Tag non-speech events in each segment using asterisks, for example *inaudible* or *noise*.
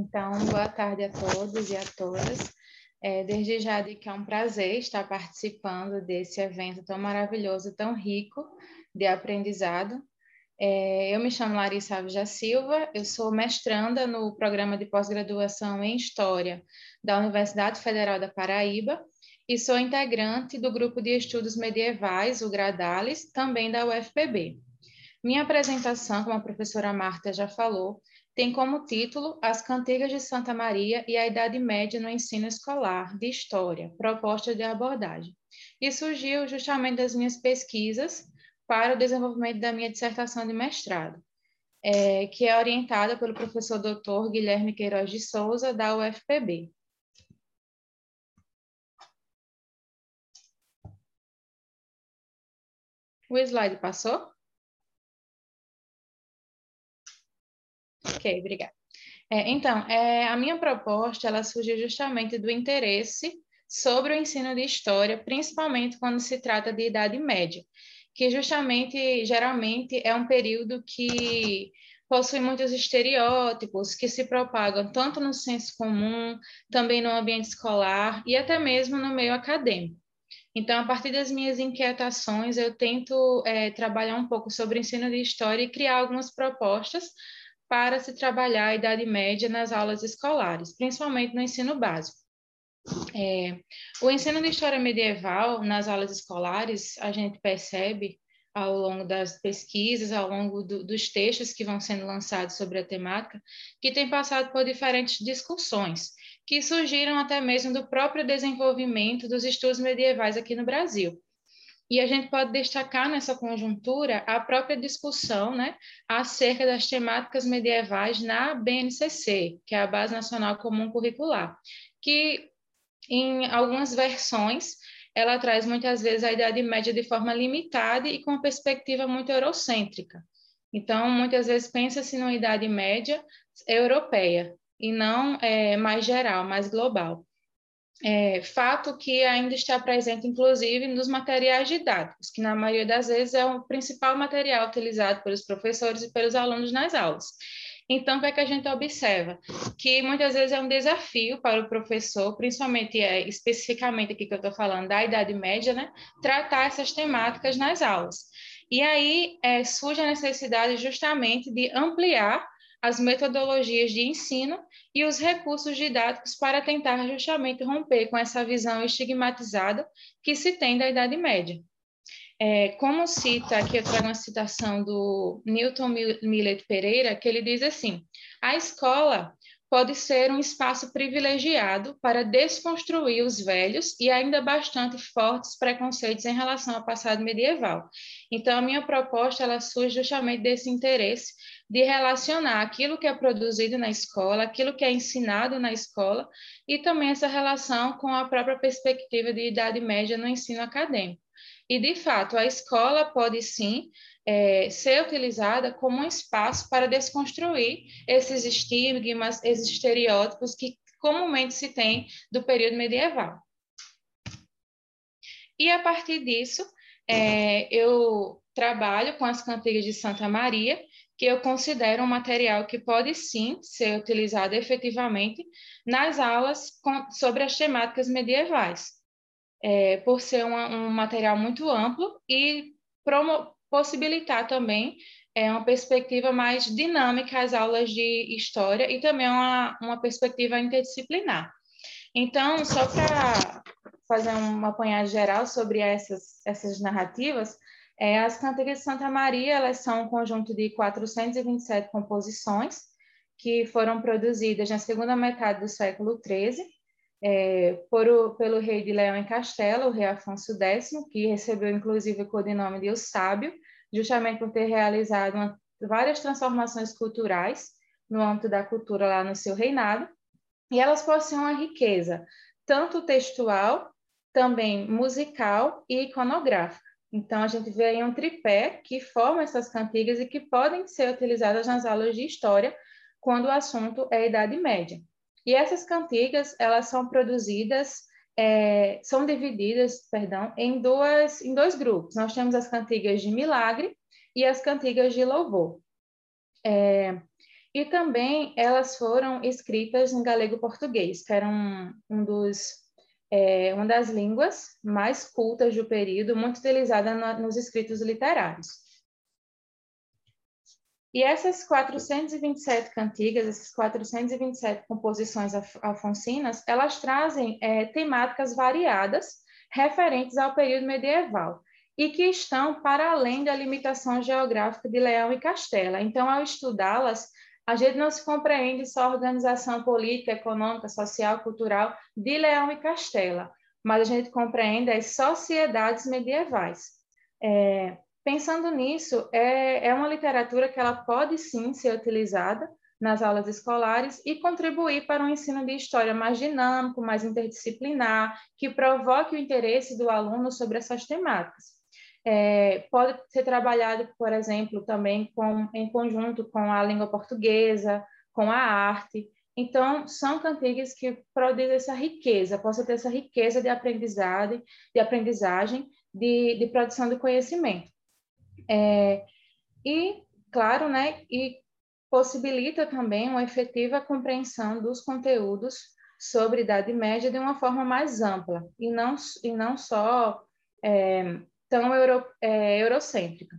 Então, boa tarde a todos e a todas. É, desde já digo que é um prazer estar participando desse evento tão maravilhoso, tão rico de aprendizado. É, eu me chamo Larissa Alves da Silva, eu sou mestranda no programa de pós-graduação em História da Universidade Federal da Paraíba e sou integrante do grupo de estudos medievais, o Gradales, também da UFPB. Minha apresentação, como a professora Marta já falou, tem como título As Cantigas de Santa Maria e a Idade Média no Ensino Escolar de História, proposta de abordagem. E surgiu justamente das minhas pesquisas para o desenvolvimento da minha dissertação de mestrado, é, que é orientada pelo professor doutor Guilherme Queiroz de Souza, da UFPB. O slide passou? Ok, obrigada. É, então, é, a minha proposta, ela surge justamente do interesse sobre o ensino de história, principalmente quando se trata de idade média, que justamente, geralmente, é um período que possui muitos estereótipos que se propagam tanto no senso comum, também no ambiente escolar e até mesmo no meio acadêmico. Então, a partir das minhas inquietações, eu tento é, trabalhar um pouco sobre o ensino de história e criar algumas propostas para se trabalhar a Idade Média nas aulas escolares, principalmente no ensino básico. É, o ensino de história medieval nas aulas escolares, a gente percebe ao longo das pesquisas, ao longo do, dos textos que vão sendo lançados sobre a temática, que tem passado por diferentes discussões, que surgiram até mesmo do próprio desenvolvimento dos estudos medievais aqui no Brasil. E a gente pode destacar nessa conjuntura a própria discussão né, acerca das temáticas medievais na BNCC, que é a Base Nacional Comum Curricular, que em algumas versões ela traz muitas vezes a Idade Média de forma limitada e com uma perspectiva muito eurocêntrica. Então, muitas vezes pensa-se numa Idade Média europeia e não é, mais geral, mais global. É, fato que ainda está presente, inclusive, nos materiais didáticos, que na maioria das vezes é o principal material utilizado pelos professores e pelos alunos nas aulas. Então, o que é que a gente observa? Que muitas vezes é um desafio para o professor, principalmente, é, especificamente aqui que eu estou falando da Idade Média, né, tratar essas temáticas nas aulas. E aí é, surge a necessidade justamente de ampliar as metodologias de ensino e os recursos didáticos para tentar justamente romper com essa visão estigmatizada que se tem da Idade Média. É, como cita, aqui eu trago uma citação do Newton Millet Pereira, que ele diz assim: a escola pode ser um espaço privilegiado para desconstruir os velhos e ainda bastante fortes preconceitos em relação ao passado medieval. Então, a minha proposta ela surge justamente desse interesse de relacionar aquilo que é produzido na escola, aquilo que é ensinado na escola, e também essa relação com a própria perspectiva de idade média no ensino acadêmico. E, de fato, a escola pode sim é, ser utilizada como um espaço para desconstruir esses estigmas, esses estereótipos que comumente se tem do período medieval. E, a partir disso, é, eu trabalho com as cantigas de Santa Maria, que eu considero um material que pode sim ser utilizado efetivamente nas aulas com, sobre as temáticas medievais, é, por ser uma, um material muito amplo e promo, possibilitar também é, uma perspectiva mais dinâmica às aulas de história e também uma, uma perspectiva interdisciplinar. Então, só para fazer um apanhado geral sobre essas, essas narrativas, é, as cantigas de Santa Maria elas são um conjunto de 427 composições que foram produzidas na segunda metade do século XIII é, o, pelo rei de Leão em Castelo, o rei Afonso X, que recebeu inclusive o codinome de O Sábio, justamente por ter realizado uma, várias transformações culturais no âmbito da cultura lá no seu reinado, e elas possuem uma riqueza tanto textual, também musical e iconográfica. Então, a gente vê aí um tripé que forma essas cantigas e que podem ser utilizadas nas aulas de história quando o assunto é a Idade Média. E essas cantigas, elas são produzidas, é, são divididas, perdão, em, duas, em dois grupos. Nós temos as cantigas de milagre e as cantigas de louvor. É, E também elas foram escritas em galego-português, que era um, um dos, é, uma das línguas mais cultas do período, muito utilizada no, nos escritos literários. E essas 427 cantigas, essas 427 composições afonsinas, elas trazem é, temáticas variadas referentes ao período medieval e que estão para além da limitação geográfica de Leão e Castela. Então, ao estudá-las, a gente não se compreende só a organização política, econômica, social, cultural de Leão e Castela, mas a gente compreende as sociedades medievais. É, Pensando nisso, é, é uma literatura que ela pode sim ser utilizada nas aulas escolares e contribuir para um ensino de história mais dinâmico, mais interdisciplinar, que provoque o interesse do aluno sobre essas temáticas. É, pode ser trabalhado, por exemplo, também com, em conjunto com a língua portuguesa, com a arte. Então, são cantigas que produzem essa riqueza, possa ter essa riqueza de aprendizagem, de aprendizagem, de, de produção de conhecimento. É, e, claro, né, e possibilita também uma efetiva compreensão dos conteúdos sobre Idade Média de uma forma mais ampla e não, e não só é, tão euro, é, eurocêntrica.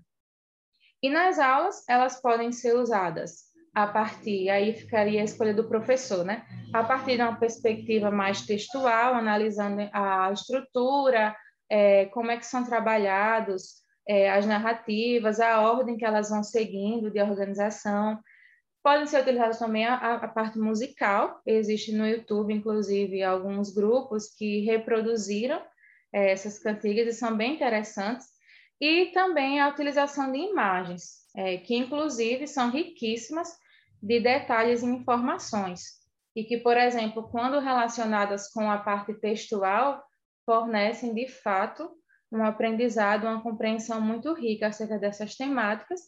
E nas aulas, elas podem ser usadas a partir, aí ficaria a escolha do professor, né? A partir de uma perspectiva mais textual, analisando a estrutura, é, como é que são trabalhados é, as narrativas, a ordem que elas vão seguindo de organização. Podem ser utilizadas também a, a parte musical. Existe no YouTube, inclusive, alguns grupos que reproduziram é, essas cantigas e são bem interessantes. E também a utilização de imagens, é, que inclusive são riquíssimas de detalhes e informações. E que, por exemplo, quando relacionadas com a parte textual, fornecem de fato um aprendizado, uma compreensão muito rica acerca dessas temáticas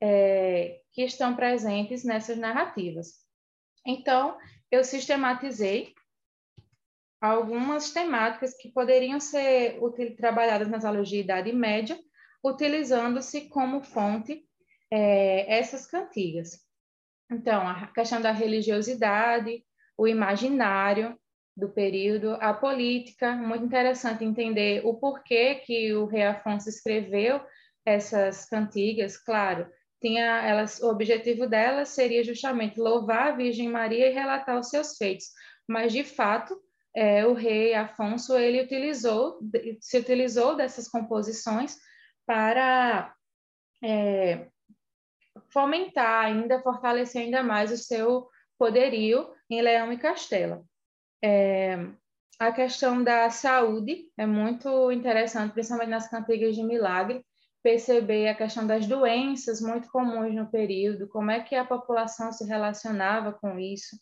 é, que estão presentes nessas narrativas. Então, eu sistematizei algumas temáticas que poderiam ser trabalhadas nas aulas de Idade Média, utilizando-se como fonte é, essas cantigas. Então, a questão da religiosidade, o imaginário, do período, a política, muito interessante entender o porquê que o rei Afonso escreveu essas cantigas, claro, tinha elas, o objetivo delas seria justamente louvar a Virgem Maria e relatar os seus feitos, mas de fato é, o rei Afonso ele utilizou se utilizou dessas composições para é, fomentar ainda fortalecer ainda mais o seu poderio em Leão e Castela. É, a questão da saúde é muito interessante, principalmente nas cantigas de milagre, perceber a questão das doenças muito comuns no período, como é que a população se relacionava com isso,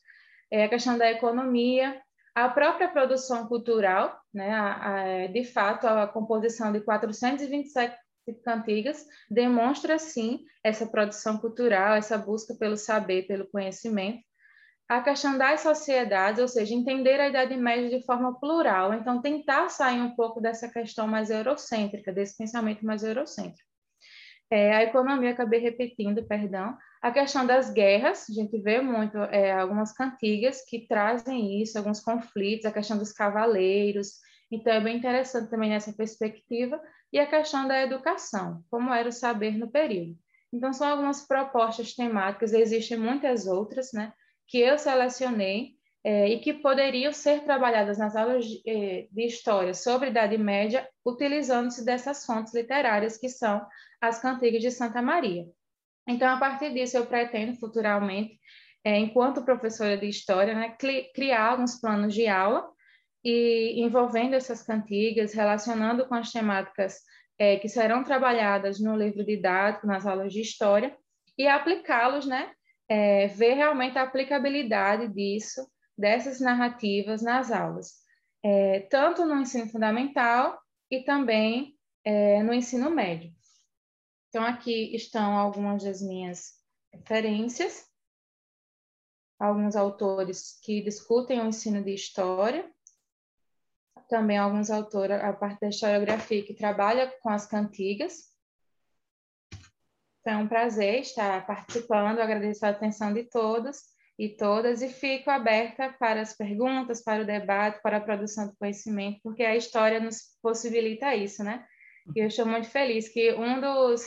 é a questão da economia, a própria produção cultural, né, a, a, de fato, a composição de 427 cantigas demonstra, sim, essa produção cultural, essa busca pelo saber, pelo conhecimento, a questão das sociedades, ou seja, entender a Idade Média de forma plural. Então, tentar sair um pouco dessa questão mais eurocêntrica, desse pensamento mais eurocêntrico. É, a economia, acabei repetindo, perdão. A questão das guerras, a gente vê muito é, algumas cantigas que trazem isso, alguns conflitos, a questão dos cavaleiros. Então, é bem interessante também nessa perspectiva. E a questão da educação, como era o saber no período. Então, são algumas propostas temáticas, existem muitas outras, né? Que eu selecionei é, e que poderiam ser trabalhadas nas aulas de, é, de história sobre Idade Média, utilizando-se dessas fontes literárias que são as cantigas de Santa Maria. Então, a partir disso, eu pretendo futuramente, é, enquanto professora de história, né, criar alguns planos de aula e envolvendo essas cantigas, relacionando com as temáticas é, que serão trabalhadas no livro didático, nas aulas de história, e aplicá-los né, é, ver realmente a aplicabilidade disso, dessas narrativas nas aulas, é, tanto no ensino fundamental e também é, no ensino médio. Então, aqui estão algumas das minhas referências, alguns autores que discutem o ensino de história, também alguns autores, a parte da historiografia, que trabalha com as cantigas, Foi um prazer estar participando, agradeço a atenção de todos e todas e fico aberta para as perguntas, para o debate, para a produção do conhecimento, porque a história nos possibilita isso, né? E eu estou muito feliz que um dos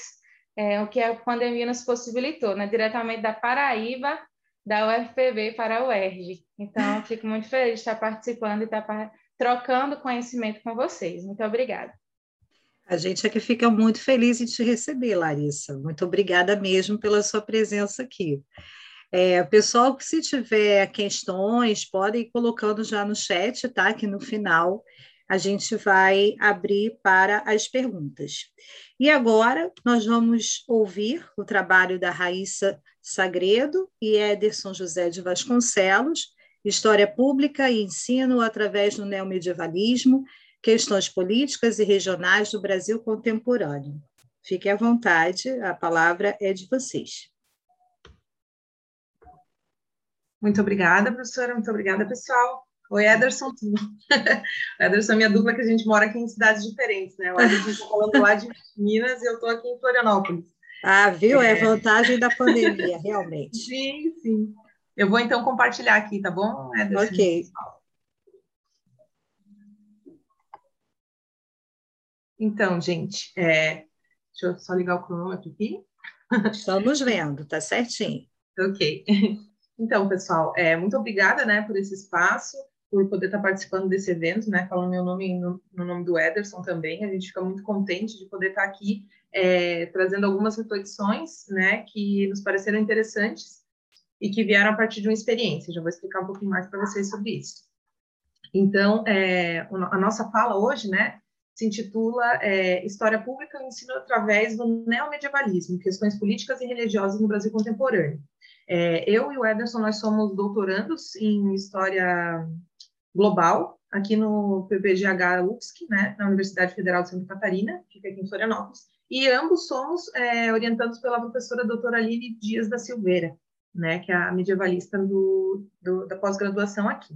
é, o que a pandemia nos possibilitou, né? Diretamente da Paraíba, da UFPB para a UERJ. Então, fico muito feliz de estar participando e estar trocando conhecimento com vocês. Muito obrigada. A gente é que fica muito feliz em te receber, Larissa. Muito obrigada mesmo pela sua presença aqui. É, pessoal, se tiver questões, podem ir colocando já no chat, tá? Que no final a gente vai abrir para as perguntas. E agora nós vamos ouvir o trabalho da Raíssa Sagredo e Ederson José de Vasconcelos, História Pública e Ensino através do Neomedievalismo, Questões Políticas e Regionais do Brasil Contemporâneo. Fique à vontade, a palavra é de vocês. Muito obrigada, professora. Muito obrigada, pessoal. Oi, Ederson. *laughs* Ederson é minha dupla, que a gente mora aqui em cidades diferentes, né? O Ederson está falando lá de Minas e eu estou aqui em Florianópolis. Ah, viu? É, é vantagem da pandemia, realmente. *laughs* Sim, sim. Eu vou então compartilhar aqui, tá bom, Ederson? Ok. Então, gente, é... deixa eu só ligar o cronômetro aqui. Estamos vendo, tá certinho. Ok. *laughs* Então, pessoal, é, muito obrigada, né, por esse espaço, por poder estar participando desse evento, né, falando meu nome no, no nome do Ederson também. A gente fica muito contente de poder estar aqui é, trazendo algumas reflexões, né, que nos pareceram interessantes e que vieram a partir de uma experiência. Já vou explicar um pouquinho mais para vocês sobre isso. Então, é, a nossa fala hoje, né, se intitula é, História Pública e Ensino através do Neomedievalismo, Questões Políticas e Religiosas no Brasil Contemporâneo. É, eu e o Ederson, nós somos doutorandos em História Global, aqui no PPGH UFSC, né, na Universidade Federal de Santa Catarina, fica aqui em Florianópolis, e ambos somos é, orientados pela professora doutora Aline Dias da Silveira, né, que é a medievalista do, do da pós-graduação aqui.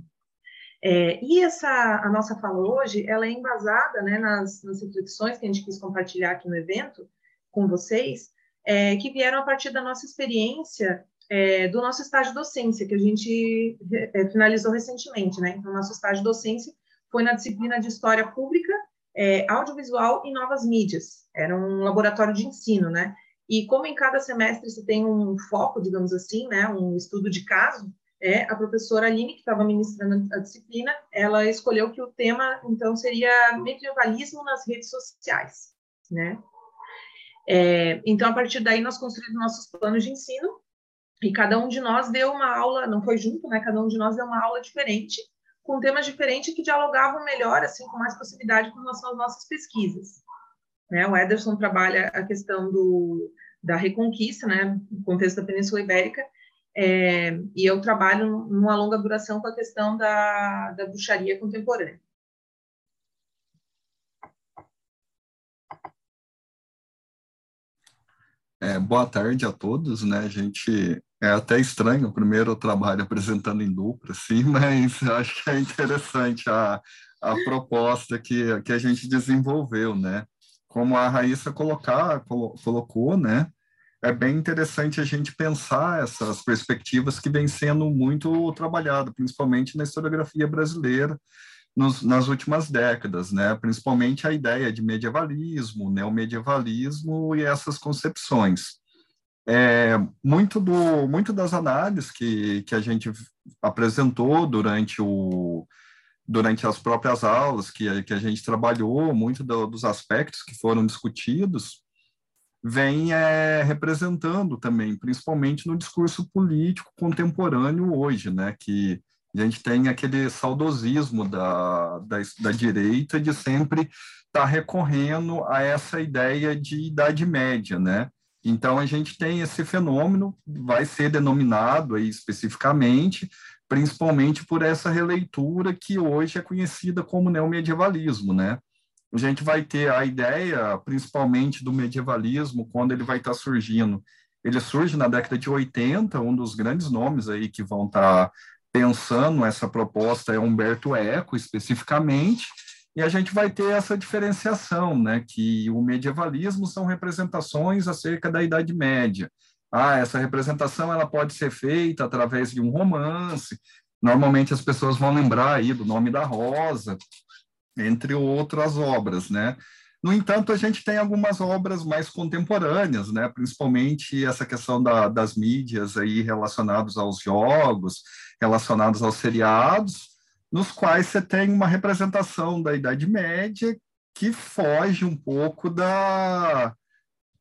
É, e essa a nossa fala hoje, ela é embasada né, nas, nas, reflexões que a gente quis compartilhar aqui no evento com vocês, é, que vieram a partir da nossa experiência é, do nosso estágio docência, que a gente é, finalizou recentemente, né? Então, nosso estágio docência foi na disciplina de História Pública, é, Audiovisual e Novas Mídias. Era um laboratório de ensino, né? E como em cada semestre você tem um foco, digamos assim, né? Um estudo de caso, é, a professora Aline, que estava ministrando a disciplina, ela escolheu que o tema, então, seria medievalismo nas redes sociais, né? É, então, a partir daí, nós construímos nossos planos de ensino e cada um de nós deu uma aula, não foi junto, né? Cada um de nós deu uma aula diferente, com temas diferentes que dialogavam melhor, assim, com mais possibilidade com relação às nossas pesquisas. Né? O Ederson trabalha a questão do, da reconquista, né? No contexto da Península Ibérica, é, e eu trabalho numa longa duração com a questão da, da bruxaria contemporânea. É, boa tarde a todos, né? A gente é até estranho o primeiro trabalho apresentando em dupla, sim, *laughs* mas acho que é interessante a, a proposta que, que a gente desenvolveu, né? Como a Raíssa colocar, colocou, né? É bem interessante a gente pensar essas perspectivas que vêm sendo muito trabalhadas, principalmente na historiografia brasileira nos, nas últimas décadas, né? principalmente a ideia de medievalismo, neomedievalismo e essas concepções. É, muito, do, muito das análises que, que a gente apresentou durante, o, durante as próprias aulas que, que a gente trabalhou, muito do, dos aspectos que foram discutidos, vem é, representando também, principalmente no discurso político contemporâneo hoje, né, que a gente tem aquele saudosismo da, da, da direita de sempre estar tá recorrendo a essa ideia de Idade Média, né? Então, a gente tem esse fenômeno, vai ser denominado aí especificamente, principalmente por essa releitura que hoje é conhecida como neomedievalismo, né? A gente vai ter a ideia, principalmente do medievalismo, quando ele vai estar tá surgindo. Ele surge na década de 80, um dos grandes nomes aí que vão estar tá pensando essa proposta é Humberto Eco, especificamente, e a gente vai ter essa diferenciação, né, que o medievalismo são representações acerca da Idade Média. Ah, essa representação ela pode ser feita através de um romance. Normalmente as pessoas vão lembrar aí do nome da Rosa, entre outras obras, né? No entanto, a gente tem algumas obras mais contemporâneas, né? principalmente essa questão da, das mídias aí relacionados aos jogos, relacionados aos seriados, nos quais você tem uma representação da Idade Média que foge um pouco da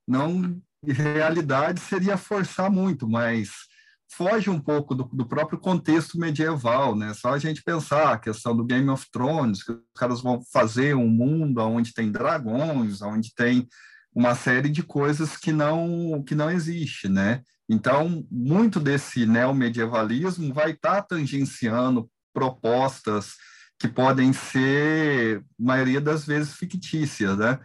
não realidade seria forçar muito, mas foge um pouco do, do, próprio contexto medieval, né? Só a gente pensar a questão do Game of Thrones, que os caras vão fazer um mundo onde tem dragões, onde tem uma série de coisas que não que não existe, né? Então, muito desse neomedievalismo vai estar tá tangenciando propostas que podem ser, maioria das vezes, fictícias, né?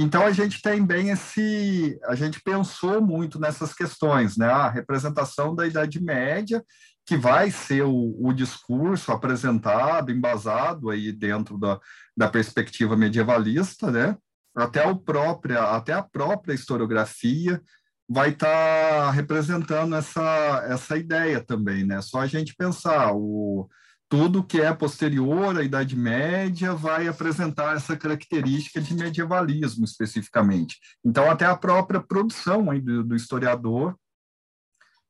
Então a gente tem bem esse, a gente pensou muito nessas questões, né? A representação da Idade Média, que vai ser o, o discurso apresentado, embasado aí dentro da, da perspectiva medievalista, né? Até, própria, até a própria historiografia vai estar tá representando essa, essa ideia também, né? Só a gente pensar, o, tudo que é posterior à Idade Média vai apresentar essa característica de medievalismo especificamente. Então, até a própria produção do, do historiador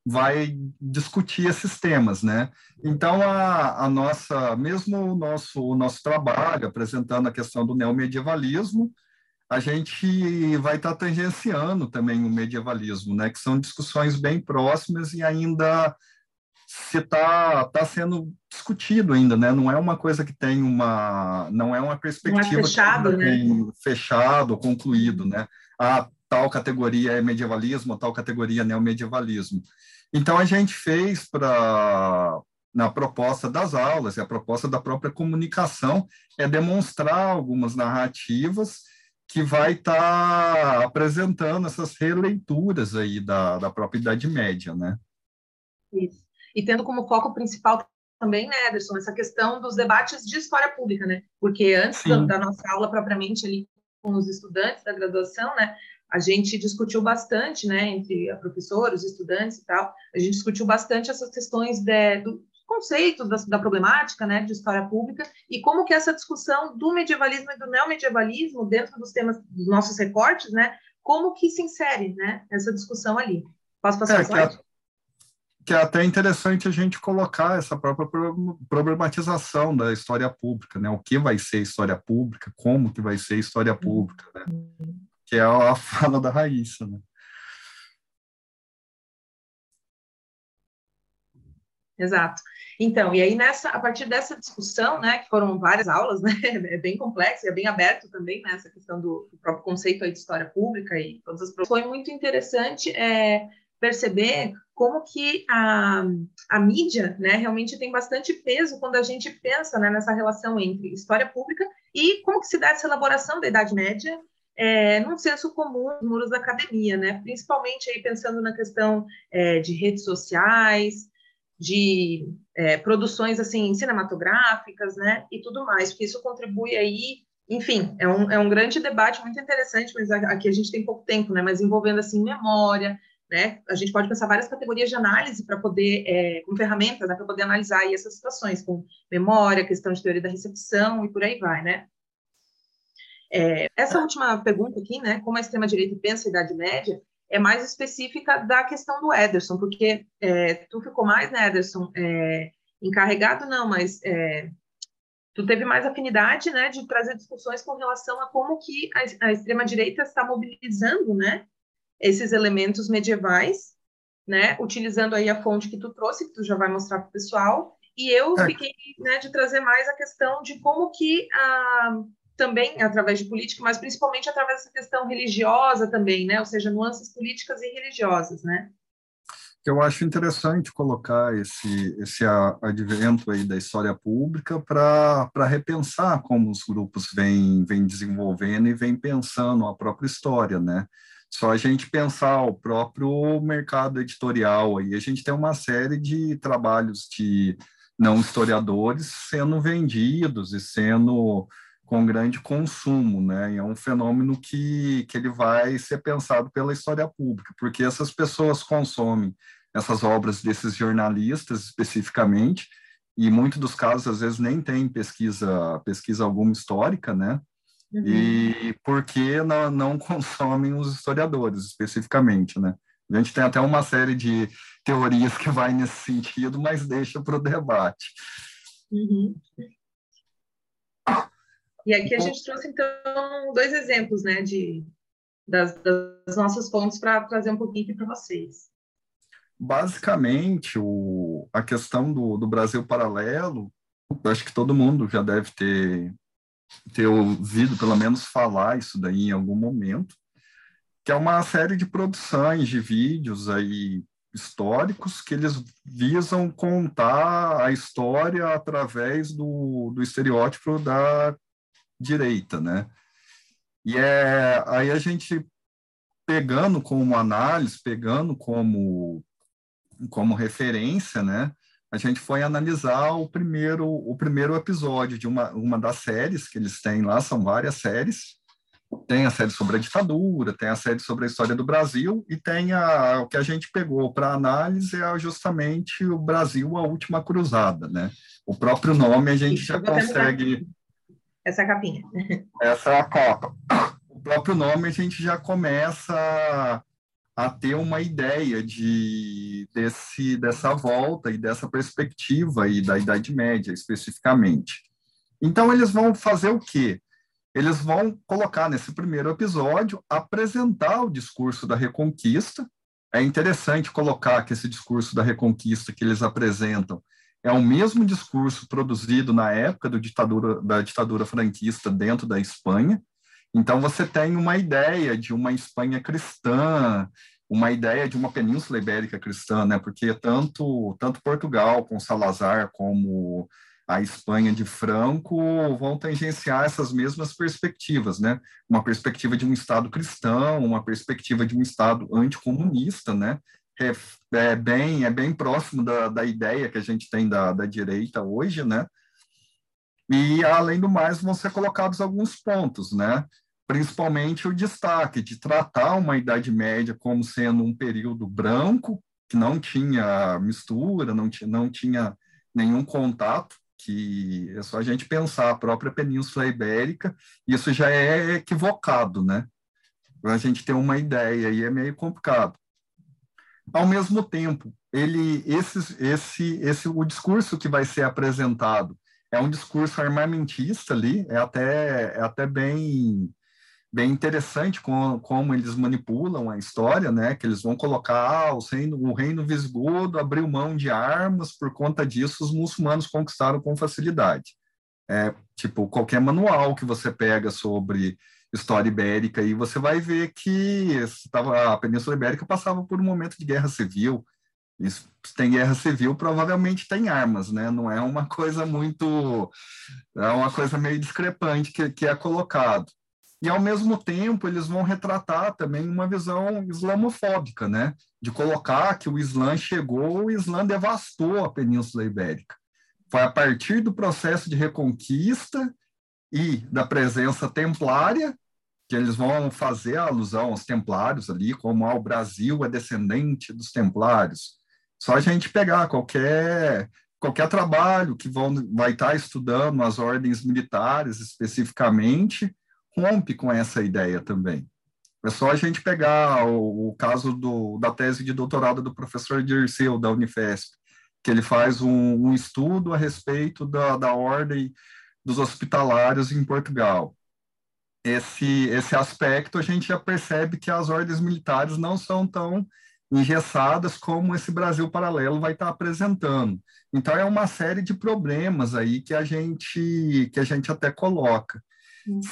vai discutir esses temas, né? Então a, a, nossa, mesmo o nosso o nosso trabalho apresentando a questão do neomedievalismo, a gente vai estar tá tangenciando também o medievalismo, né? Que são discussões bem próximas e ainda se está tá sendo discutido ainda, né? Não é uma coisa que tem uma, não é uma perspectiva não é fechado, né? fechado, concluído, né? A tal categoria é medievalismo, a tal categoria é neomedievalismo. Então a gente fez para na proposta das aulas e a proposta da própria comunicação é demonstrar algumas narrativas que vai estar tá apresentando essas releituras aí da, da própria Idade Média, né? Isso e tendo como foco principal também, né, Ederson, essa questão dos debates de história pública, né? Porque antes da, da, nossa aula propriamente ali com os estudantes da graduação, né, a gente discutiu bastante, né, entre a professora, os estudantes e tal, a gente discutiu bastante essas questões de, do conceito da, da, problemática, né, de história pública e como que essa discussão do medievalismo e do neomedievalismo dentro dos temas dos nossos recortes, né, como que se insere, né, essa discussão ali. Posso passar é, a slide? Que é até interessante a gente colocar essa própria problematização da história pública, né? O que vai ser história pública, como que vai ser história pública, né? Que é a fala da Raíssa, né? Exato. Então, e aí nessa, a partir dessa discussão, né, que foram várias aulas, *laughs* né, é bem complexo e é bem aberto também, né, essa questão do, do próprio conceito de história pública e todas as foi muito interessante é, perceber como que a, a mídia né, realmente tem bastante peso quando a gente pensa né, nessa relação entre história pública e como que se dá essa elaboração da Idade Média é, num senso comum nos muros da academia, né? principalmente aí pensando na questão é, de redes sociais, de é, produções assim cinematográficas, né, e tudo mais, porque isso contribui aí, enfim, é um, é um grande debate muito interessante, mas aqui a gente tem pouco tempo, né, mas envolvendo assim memória, né? A gente pode pensar várias categorias de análise para poder, é, como ferramentas, né, para poder analisar essas situações, com memória, questão de teoria da recepção e por aí vai, né? É, essa última pergunta aqui, né, como a extrema-direita pensa a Idade Média, é mais específica da questão do Ederson, porque é, tu ficou mais, né, Ederson, é, encarregado, não, mas é, tu teve mais afinidade, né, de trazer discussões com relação a como que a, a extrema-direita está mobilizando, né, esses elementos medievais, né, utilizando aí a fonte que tu trouxe, que tu já vai mostrar para o pessoal, e eu é. fiquei né, de trazer mais a questão de como que ah, também através de política, mas principalmente através dessa questão religiosa também, né, ou seja, nuances políticas e religiosas, né. Eu acho interessante colocar esse, esse advento aí da história pública para repensar como os grupos vêm, vêm desenvolvendo e vêm pensando a própria história, né? Só a gente pensar o próprio mercado editorial aí, a gente tem uma série de trabalhos de não historiadores sendo vendidos e sendo com grande consumo, né? E é um fenômeno que, que ele vai ser pensado pela história pública, porque essas pessoas consomem essas obras desses jornalistas especificamente, e muitos dos casos às vezes nem tem pesquisa pesquisa alguma histórica, né? Uhum. E porque não, não *laughs* consomem os historiadores especificamente, né? A gente tem até uma série de teorias que vai nesse sentido, mas deixa para o debate. Uhum. E aqui a gente trouxe, então, dois exemplos, né, de, das, das nossas fontes para trazer um pouquinho para vocês. Basicamente, o, a questão do, do Brasil Paralelo, acho que todo mundo já deve ter, ter ouvido, pelo menos, falar isso daí em algum momento, que é uma série de produções de vídeos aí históricos que eles visam contar a história através do, do estereótipo da direita, né? E é, aí a gente pegando como análise, pegando como, como referência, né? A gente foi analisar o primeiro, o primeiro episódio de uma, uma das séries que eles têm lá, são várias séries. Tem a série sobre a ditadura, tem a série sobre a história do Brasil e tem a, o que a gente pegou para análise é justamente o Brasil, a última cruzada, né? O próprio nome a gente já consegue essa é a capinha. Essa é a capa. O próprio nome a gente já começa a ter uma ideia de desse dessa volta e dessa perspectiva aí da Idade Média especificamente. Então eles vão fazer o quê? Eles vão colocar nesse primeiro episódio apresentar o discurso da Reconquista. É interessante colocar que esse discurso da Reconquista que eles apresentam é o mesmo discurso produzido na época ditadura, da ditadura franquista dentro da Espanha. Então, você tem uma ideia de uma Espanha cristã, uma ideia de uma península ibérica cristã, né? porque tanto, tanto Portugal com Salazar como a Espanha de Franco vão tangenciar essas mesmas perspectivas, né? Uma perspectiva de um Estado cristão, uma perspectiva de um Estado anticomunista, né? é, é, bem, é bem próximo da, da ideia que a gente tem da, da direita hoje, né? E, além do mais, vão ser colocados alguns pontos, né? Principalmente o destaque de tratar uma Idade Média como sendo um período branco, que não tinha mistura, não tinha, não tinha nenhum contato, que é só a gente pensar a própria Península Ibérica, isso já é equivocado, né? Para a gente ter uma ideia, e é meio complicado ao mesmo tempo, ele, esse, esse, esse, o discurso que vai ser apresentado é um discurso armamentista ali, é até, é até bem, bem interessante com, como eles manipulam a história, né? Que eles vão colocar ah, o, reino, o reino visigodo abriu mão de armas, por conta disso os muçulmanos conquistaram com facilidade. É, tipo, qualquer manual que você pega sobre história ibérica, e você vai ver que a Península Ibérica passava por um momento de guerra civil. Isso, tem guerra civil, provavelmente tem armas, né? Não é uma coisa muito. É uma coisa meio discrepante que, que é colocado. E, ao mesmo tempo, eles vão retratar também uma visão islamofóbica, né? De colocar que o Islã chegou, o Islã devastou a Península Ibérica. Foi a partir do processo de reconquista e da presença templária, que eles vão fazer alusão aos templários ali, como ah, o Brasil é descendente dos templários. Só a gente pegar qualquer qualquer trabalho que vão, vai estar estudando as ordens militares especificamente, rompe com essa ideia também. É só a gente pegar o, o caso do, da tese de doutorado do professor Dirceu, da Unifesp, que ele faz um, um estudo a respeito da, da ordem dos hospitalários em Portugal. Esse, esse aspecto a gente já percebe que as ordens militares não são tão engessadas como esse Brasil paralelo vai estar apresentando. Então é uma série de problemas aí que a gente que a gente até coloca.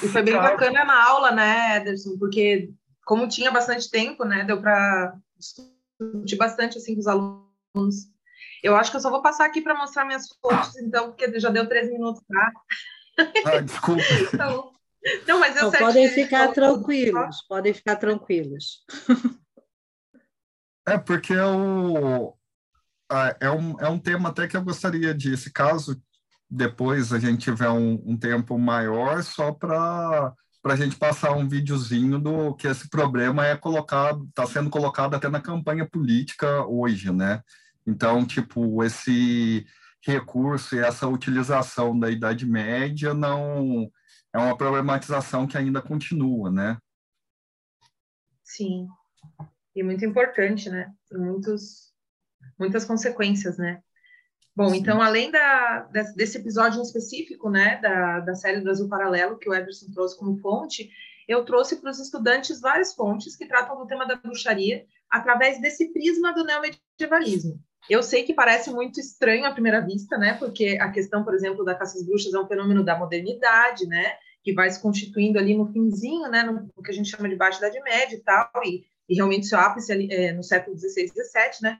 E foi bem bacana na aula, né, Ederson, porque como tinha bastante tempo, né, deu para discutir bastante assim com os alunos. Eu acho que eu só vou passar aqui para mostrar minhas fontes, então, porque já deu três minutos, tá? Ah, desculpa. *laughs* então, não, mas eu não, podem ficar tranquilos, podem ficar tranquilos. É, porque o, é, um, é um tema até que eu gostaria de, esse caso depois a gente tiver um, um tempo maior só para para a gente passar um videozinho do que esse problema é colocado, está sendo colocado até na campanha política hoje, né? Então, tipo, esse recurso e essa utilização da Idade Média não é uma problematização que ainda continua, né? Sim, e muito importante, né? Tem muitos, muitas consequências, né? Bom, Sim. então, além da, desse episódio em específico, né, da, da série do Azul Paralelo, que o Ederson trouxe como fonte, eu trouxe para os estudantes várias fontes que tratam do tema da bruxaria através desse prisma do neomedievalismo. Eu sei que parece muito estranho à primeira vista, né, porque a questão, por exemplo, da caça às bruxas é um fenômeno da modernidade, né, que vai se constituindo ali no finzinho, né, no, no que a gente chama de Baixa Idade Média e tal, e e realmente seu ápice é, no século XVI, XVII, né?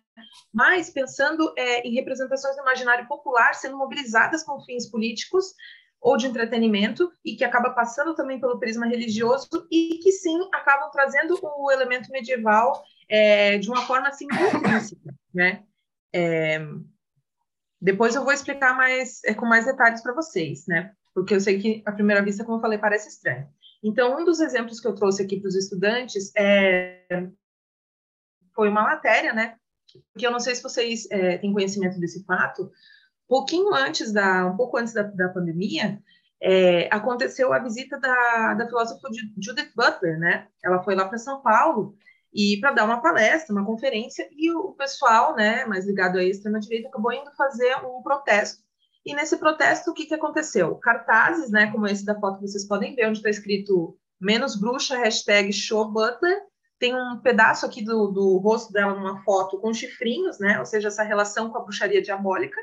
Mas pensando é, em representações do imaginário popular sendo mobilizadas com fins políticos ou de entretenimento e que acaba passando também pelo prisma religioso e que sim acabam trazendo o elemento medieval é, de uma forma assim muito né? É, depois eu vou explicar mais com mais detalhes para vocês, né? Porque eu sei que à primeira vista, como eu falei, parece estranho. Então, um dos exemplos que eu trouxe aqui para os estudantes é, foi uma matéria, né? Que eu não sei se vocês é, têm conhecimento desse fato. Pouquinho antes da, um pouco antes da, da pandemia, é, aconteceu a visita da, da filósofa Judith Butler, né? Ela foi lá para São Paulo e para dar uma palestra, uma conferência, e o pessoal, né, mais ligado à extrema direita, acabou indo fazer um protesto e nesse protesto, o que, que aconteceu? Cartazes, né, como esse da foto que vocês podem ver, onde está escrito menos bruxa, hashtag show butler. Tem um pedaço aqui do, do rosto dela numa foto com chifrinhos, né? Ou seja, essa relação com a bruxaria diabólica.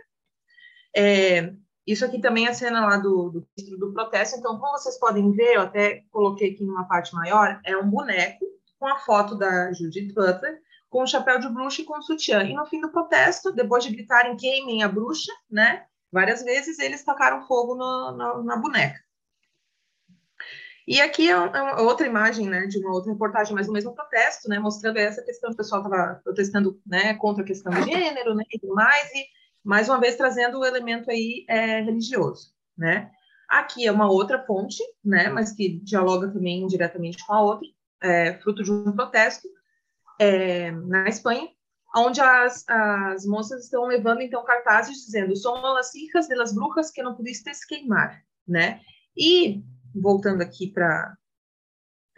É, isso aqui também é a cena lá do, do, do protesto. Então, como vocês podem ver, eu até coloquei aqui numa parte maior, é um boneco com a foto da Judith Butler, com o chapéu de bruxa e com o sutiã. E no fim do protesto, depois de gritarem queimem a bruxa, né? Várias vezes eles tacaram fogo no, no, na boneca. E aqui é, é outra imagem, né, de uma outra reportagem, mas o mesmo protesto, né, mostrando essa questão, o pessoal estava protestando, né, contra a questão do gênero, né, e mais, e mais uma vez trazendo o elemento aí é, religioso, né. Aqui é uma outra fonte, né, mas que dialoga também diretamente com a outra, é, fruto de um protesto é, na Espanha, onde as, as moças estão levando então cartazes dizendo somos as hijas de las brujas que não pudistes queimar, né? E voltando aqui para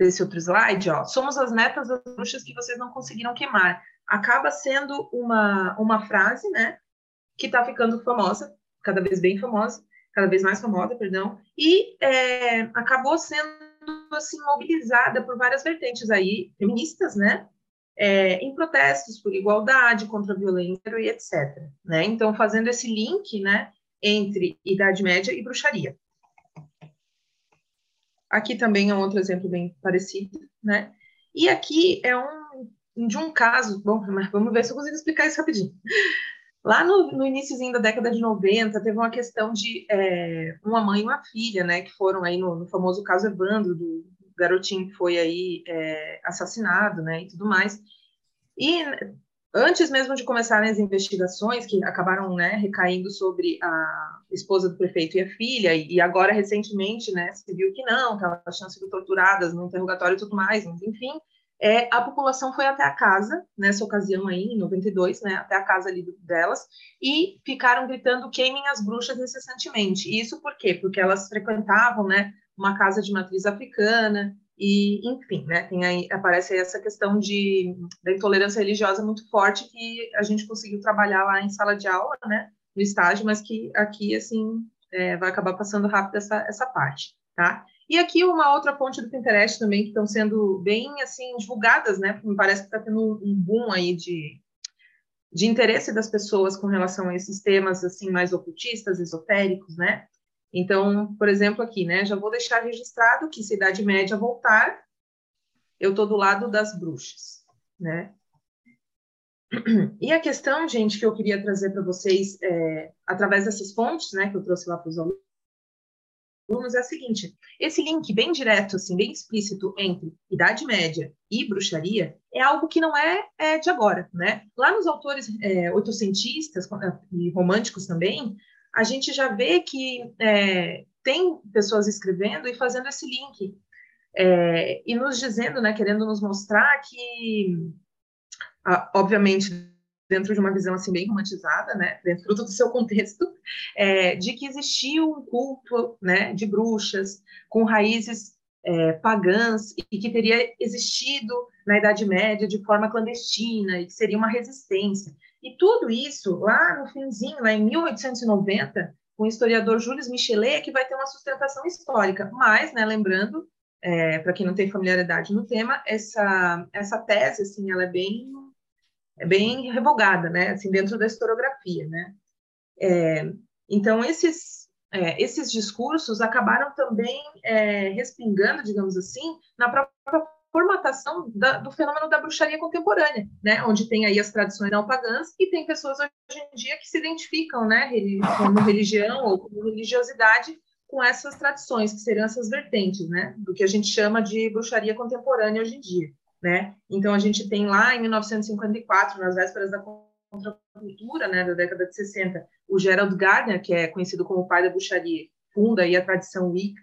esse outro slide, ó, somos as netas das bruxas que vocês não conseguiram queimar. Acaba sendo uma uma frase, né? Que está ficando famosa, cada vez bem famosa, cada vez mais famosa, perdão, e é, acabou sendo assim mobilizada por várias vertentes aí feministas, né? É, em protestos por igualdade, contra a violência e etc. Né? Então, fazendo esse link né, entre Idade Média e bruxaria. Aqui também é um outro exemplo bem parecido, né? E aqui é um de um caso, bom, mas vamos ver se eu consigo explicar isso rapidinho. Lá no, no iníciozinho da década de 90, teve uma questão de é, uma mãe e uma filha, né, que foram aí no, no famoso caso Evandro, do, garotinho foi aí é, assassinado, né, e tudo mais. E antes mesmo de começarem as investigações, que acabaram, né, recaindo sobre a esposa do prefeito e a filha, e agora recentemente, né, se viu que não, que elas tinham sido torturadas no interrogatório e tudo mais, mas enfim, é, a população foi até a casa, nessa ocasião aí, em 92, né, até a casa ali delas, e ficaram gritando queimem as bruxas incessantemente. Isso por quê? Porque elas frequentavam, né, uma casa de matriz africana, e, enfim, né, tem aí, aparece aí essa questão de, da intolerância religiosa muito forte que a gente conseguiu trabalhar lá em sala de aula, né, no estágio, mas que aqui, assim, é, vai acabar passando rápido essa, essa parte, tá? E aqui uma outra ponte do Pinterest também, que estão sendo bem, assim, divulgadas, né, me parece que está tendo um boom aí de, de interesse das pessoas com relação a esses temas, assim, mais ocultistas, esotéricos, né, então, por exemplo, aqui, né? Já vou deixar registrado que se a Idade Média voltar, eu estou do lado das bruxas, né? E a questão, gente, que eu queria trazer para vocês, é, através dessas fontes, né, que eu trouxe lá para os alunos, é a seguinte: esse link bem direto, assim, bem explícito entre Idade Média e bruxaria é algo que não é, é de agora, né? Lá nos autores é, oitocentistas e românticos também, a gente já vê que é, tem pessoas escrevendo e fazendo esse link é, e nos dizendo, né, querendo nos mostrar que, obviamente, dentro de uma visão assim bem romantizada, né, dentro do seu contexto, é, de que existia um culto, né, de bruxas com raízes é, pagãs e que teria existido na Idade Média de forma clandestina e que seria uma resistência. E tudo isso lá no finzinho, lá em 1890, com o historiador Jules Michelet é que vai ter uma sustentação histórica. Mas, né, lembrando, é, para quem não tem familiaridade no tema, essa essa tese assim, ela é bem é bem revogada, né? Assim, dentro da historiografia, né? É, então, esses, é, esses discursos acabaram também é, respingando, digamos assim, na própria formatação da, do fenômeno da bruxaria contemporânea, né? Onde tem aí as tradições não pagãs e tem pessoas hoje em dia que se identificam, né? Como religião ou como religiosidade com essas tradições, que seriam essas vertentes, né? Do que a gente chama de bruxaria contemporânea hoje em dia né? Então a gente tem lá em 1954, nas vésperas da contracultura, né, da década de 60, o Gerald Gardner, que é conhecido como o pai da bruxaria, funda aí a tradição Wicca.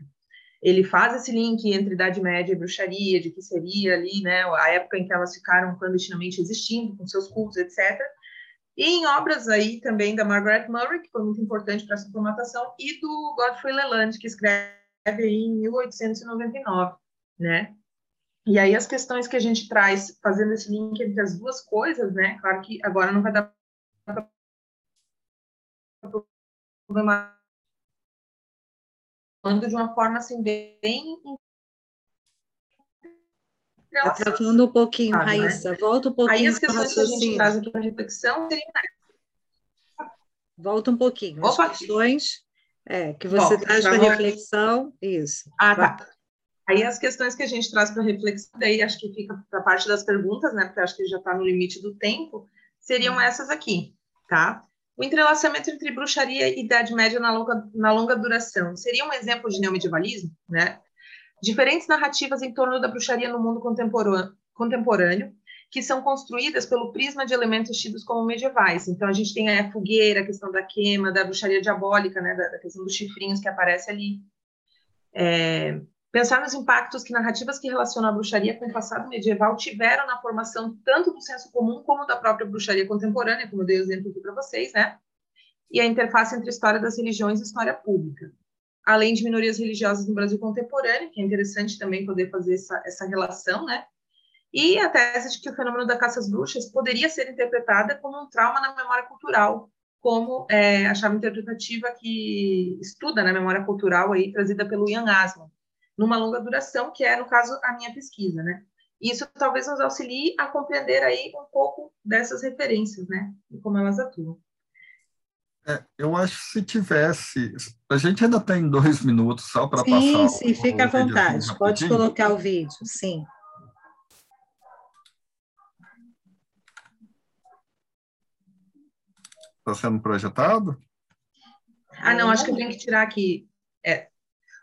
Ele faz esse link entre Idade Média e bruxaria, de que seria ali, né, a época em que elas ficaram clandestinamente existindo, com seus cultos, etc. E em obras aí também da Margaret Murray, que foi muito importante para essa formatação, e do Godfrey Leland, que escreve aí em 1899, né? E aí as questões que a gente traz, fazendo esse link entre as duas coisas, né? Claro que agora não vai dar para problema de uma forma assim bem travando um pouquinho, ah, Raíssa. Né? Volta um pouquinho. Aí as questões que a gente traz aqui para reflexão seriam Volta um pouquinho. Opa. As questões é, que você Volta, traz para reflexão, isso. Ah, tá. Aí as questões que a gente traz para reflexão, daí acho que fica para a parte das perguntas, né? Porque acho que já está no limite do tempo, seriam essas aqui, tá? O entrelaçamento entre bruxaria e Idade Média na longa, na longa duração seria um exemplo de neomedievalismo, né? Diferentes narrativas em torno da bruxaria no mundo contemporâneo, que são construídas pelo prisma de elementos tidos como medievais. Então, a gente tem a fogueira, a questão da queima, da bruxaria diabólica, né, da, questão dos chifrinhos que aparece ali. É, Pensar nos impactos que narrativas que relacionam a bruxaria com o passado medieval tiveram na formação tanto do senso comum como da própria bruxaria contemporânea, como eu dei o exemplo aqui para vocês, né? E a interface entre história das religiões e história pública. Além de minorias religiosas no Brasil contemporâneo, que é interessante também poder fazer essa, essa relação, né? E a tese de que o fenômeno da caça às bruxas poderia ser interpretada como um trauma na memória cultural, como é, a chave interpretativa que estuda na memória cultural aí trazida pelo Ian Asman, numa longa duração, que é, no caso, a minha pesquisa, né? Isso talvez nos auxilie a compreender aí um pouco dessas referências, né? E como elas atuam. É, eu acho que se tivesse. A gente ainda tem dois minutos só para passar. Sim, sim, fica à vontade. Pode colocar o vídeo, sim. Está sendo projetado? Ah, não, acho que eu tenho que tirar aqui. É,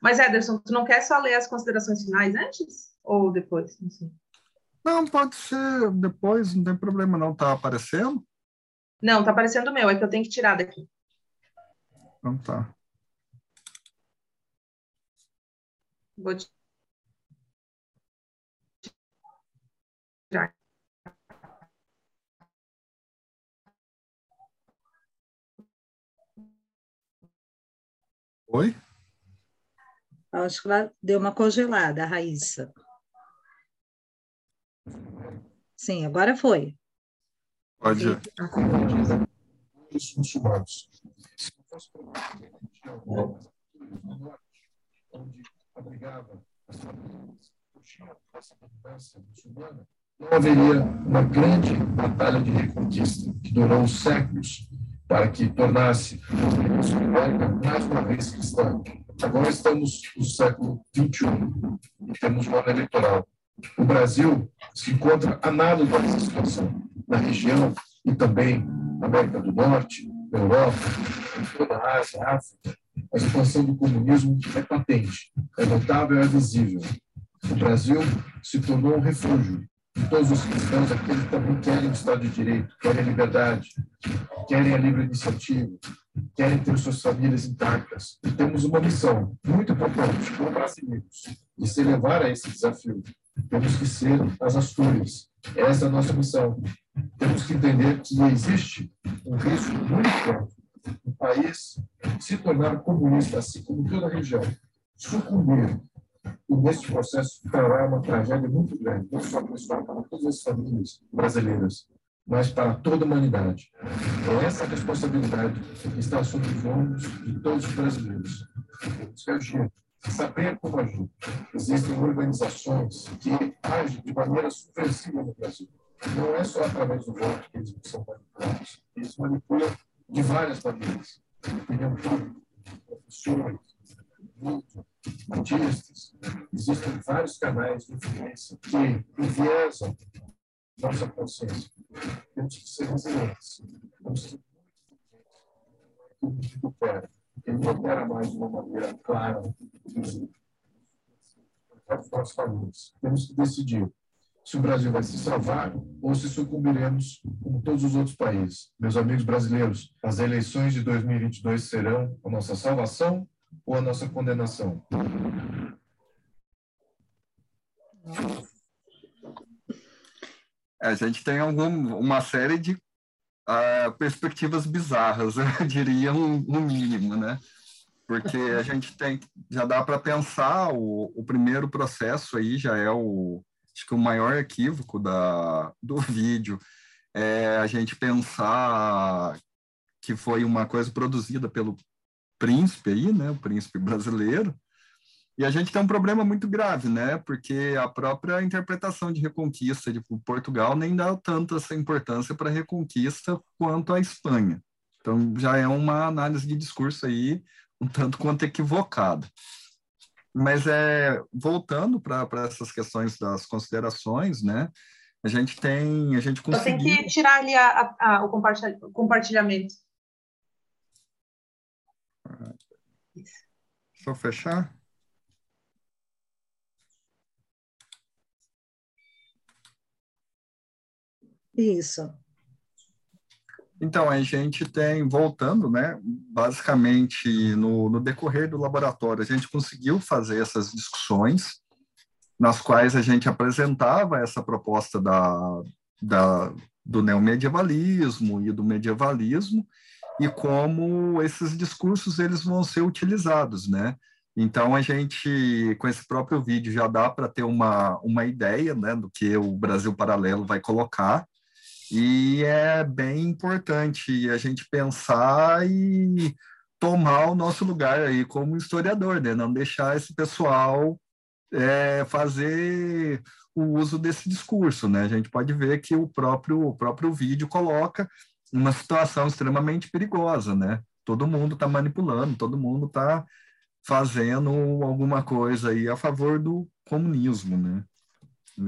mas, Ederson, tu não quer só ler as considerações finais antes ou depois? Não, pode ser depois, não tem problema não. Tá aparecendo? Não, tá aparecendo o meu, é que eu tenho que tirar daqui. Então tá. Vou tirar. Oi? Acho que ela deu uma congelada, a Raíssa. Sim, agora foi. Pode ir. Os muçulmanos. onde abrigava as famílias, tinha essa mudança muçulmana, não haveria uma grande batalha de reconquista que durou séculos para que tornasse a Ibérica mais uma vez cristã. Agora estamos no século XXI e temos um ano eleitoral. O Brasil se encontra a nada dessa situação, na região e também na América do Norte, Europa, em toda a Ásia, África. A expansão do comunismo é patente, é notável, é visível. O Brasil se tornou um refúgio de todos os cristãos, aqueles que também querem o Estado de Direito, querem a liberdade, querem a livre iniciativa, querem ter suas famílias intactas. E temos uma missão muito importante, como brasileiros, de se levar a esse desafio. Temos que ser as Astúrias. Essa é a nossa missão. Temos que entender que existe um risco muito forte o país se tornar comunista, assim como toda a região, sucumbir. E nesse processo fará uma tragédia muito grande, não só para todas as famílias brasileiras, mas para toda a humanidade. É essa responsabilidade que está sob os ombros de todos os brasileiros. Saber como agir. Existem organizações que agem de maneira subversiva no Brasil. Não é só através do voto que eles são manipulados. Eles manipulam de várias maneiras. Opinião pública, professores, artistas. Existem vários canais de influência que enviesam nossa consciência. Temos que ser resilientes. Temos que tudo que. Ele não opera mais de uma maneira clara. Para famílias. Temos que decidir se o Brasil vai se salvar ou se sucumbiremos como todos os outros países. Meus amigos brasileiros, as eleições de 2022 serão a nossa salvação ou a nossa condenação? A gente tem algum, uma série de uh, perspectivas bizarras, *laughs* eu diria um, um mínimo, né? Porque a gente tem, já dá para pensar, o, o primeiro processo aí já é o, acho que o maior equívoco da, do *laughs* vídeo é a gente pensar que foi uma coisa produzida pelo príncipe aí, né, o príncipe brasileiro, e a gente tem um problema muito grave, né, porque a própria interpretação de Reconquista de Portugal nem dá tanto essa importância para a Reconquista quanto a Espanha. Então já é uma análise de discurso aí um tanto quanto equivocada. Mas é voltando para essas questões das considerações, né? A gente tem, a gente conseguiu... Você tem que tirar ali a, a, a, o compartilhamento. Só fechar? Isso. Então, a gente tem, voltando, né, basicamente no, no, decorrer do laboratório, a gente conseguiu fazer essas discussões, nas quais a gente apresentava essa proposta da, da, do neomedievalismo e do medievalismo, e como esses discursos eles vão ser utilizados, né? Então, a gente, com esse próprio vídeo, já dá para ter uma, uma ideia né, do que o Brasil Paralelo vai colocar, e é bem importante a gente pensar e tomar o nosso lugar aí como historiador, né? Não deixar esse pessoal é, fazer o uso desse discurso, né? A gente pode ver que o próprio, o próprio vídeo coloca uma situação extremamente perigosa, né? Todo mundo está manipulando, todo mundo está fazendo alguma coisa aí a favor do comunismo, né?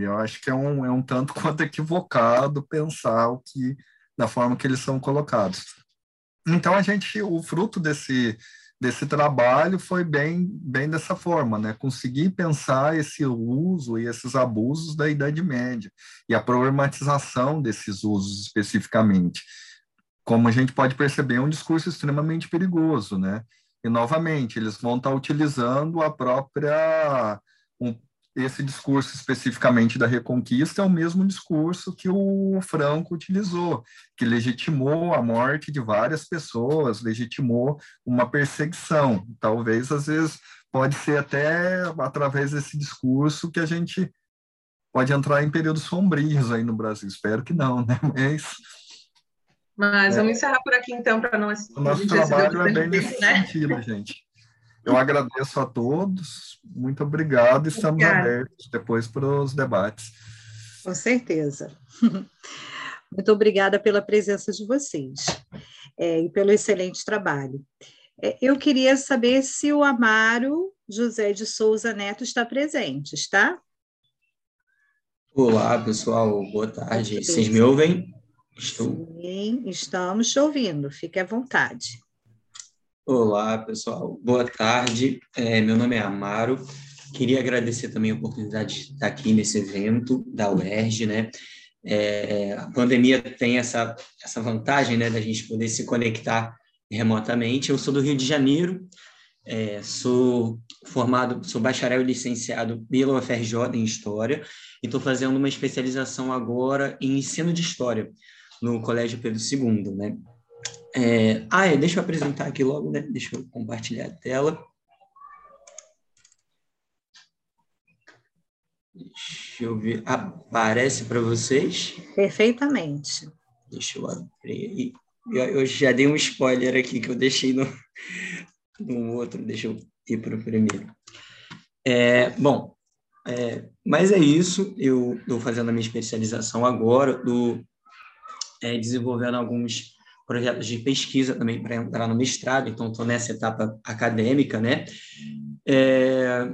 Eu acho que é um, é um tanto *laughs* quanto equivocado pensar o que da forma que eles são colocados. Então a gente, o fruto desse desse trabalho foi bem bem dessa forma, né? Conseguir pensar esse uso e esses abusos da Idade Média e a problematização desses usos especificamente. Como a gente pode perceber, é um discurso extremamente perigoso, né? E novamente, eles vão estar utilizando a própria um, esse discurso especificamente da Reconquista é o mesmo discurso que o Franco utilizou, que legitimou a morte de várias pessoas, legitimou uma perseguição. Talvez, às vezes, pode ser até através desse discurso que a gente pode entrar em períodos sombrios aí no Brasil. Espero que não, *laughs* né? Mas... Mas vamos é, encerrar por aqui, então, para não... O nosso trabalho é bem nesse né? sentido, gente. Eu agradeço a todos, muito obrigado, estamos Obrigada. abertos depois para os debates. Com certeza. *laughs* Muito obrigada pela presença de vocês é, e pelo excelente trabalho. É, eu queria saber se o Amaro José de Souza Neto está presente, está? Olá, pessoal, boa tarde. Vocês me ouvem? Estou... Sim, estamos te ouvindo, fique à vontade. Olá, pessoal. Boa tarde. É, meu nome é Amaro. Queria agradecer também a oportunidade de estar aqui nesse evento da UERJ, né? É, a pandemia tem essa, essa vantagem, né, da gente poder se conectar remotamente. Eu sou do Rio de Janeiro, é, sou formado, sou bacharel e licenciado pela UFRJ em História e estou fazendo uma especialização agora em ensino de História no Colégio Pedro II, né? É, ah, é, deixa eu apresentar aqui logo, né? Deixa eu compartilhar a tela. Deixa eu ver. Aparece para vocês? Perfeitamente. Deixa eu abrir. Eu, eu, já dei um spoiler aqui que eu deixei no, no outro. Deixa eu ir para o primeiro. É, bom, é, mas é isso. Eu estou fazendo a minha especialização agora, estou é, desenvolvendo alguns projetos de pesquisa também para entrar no mestrado, então estou nessa etapa acadêmica, né? É,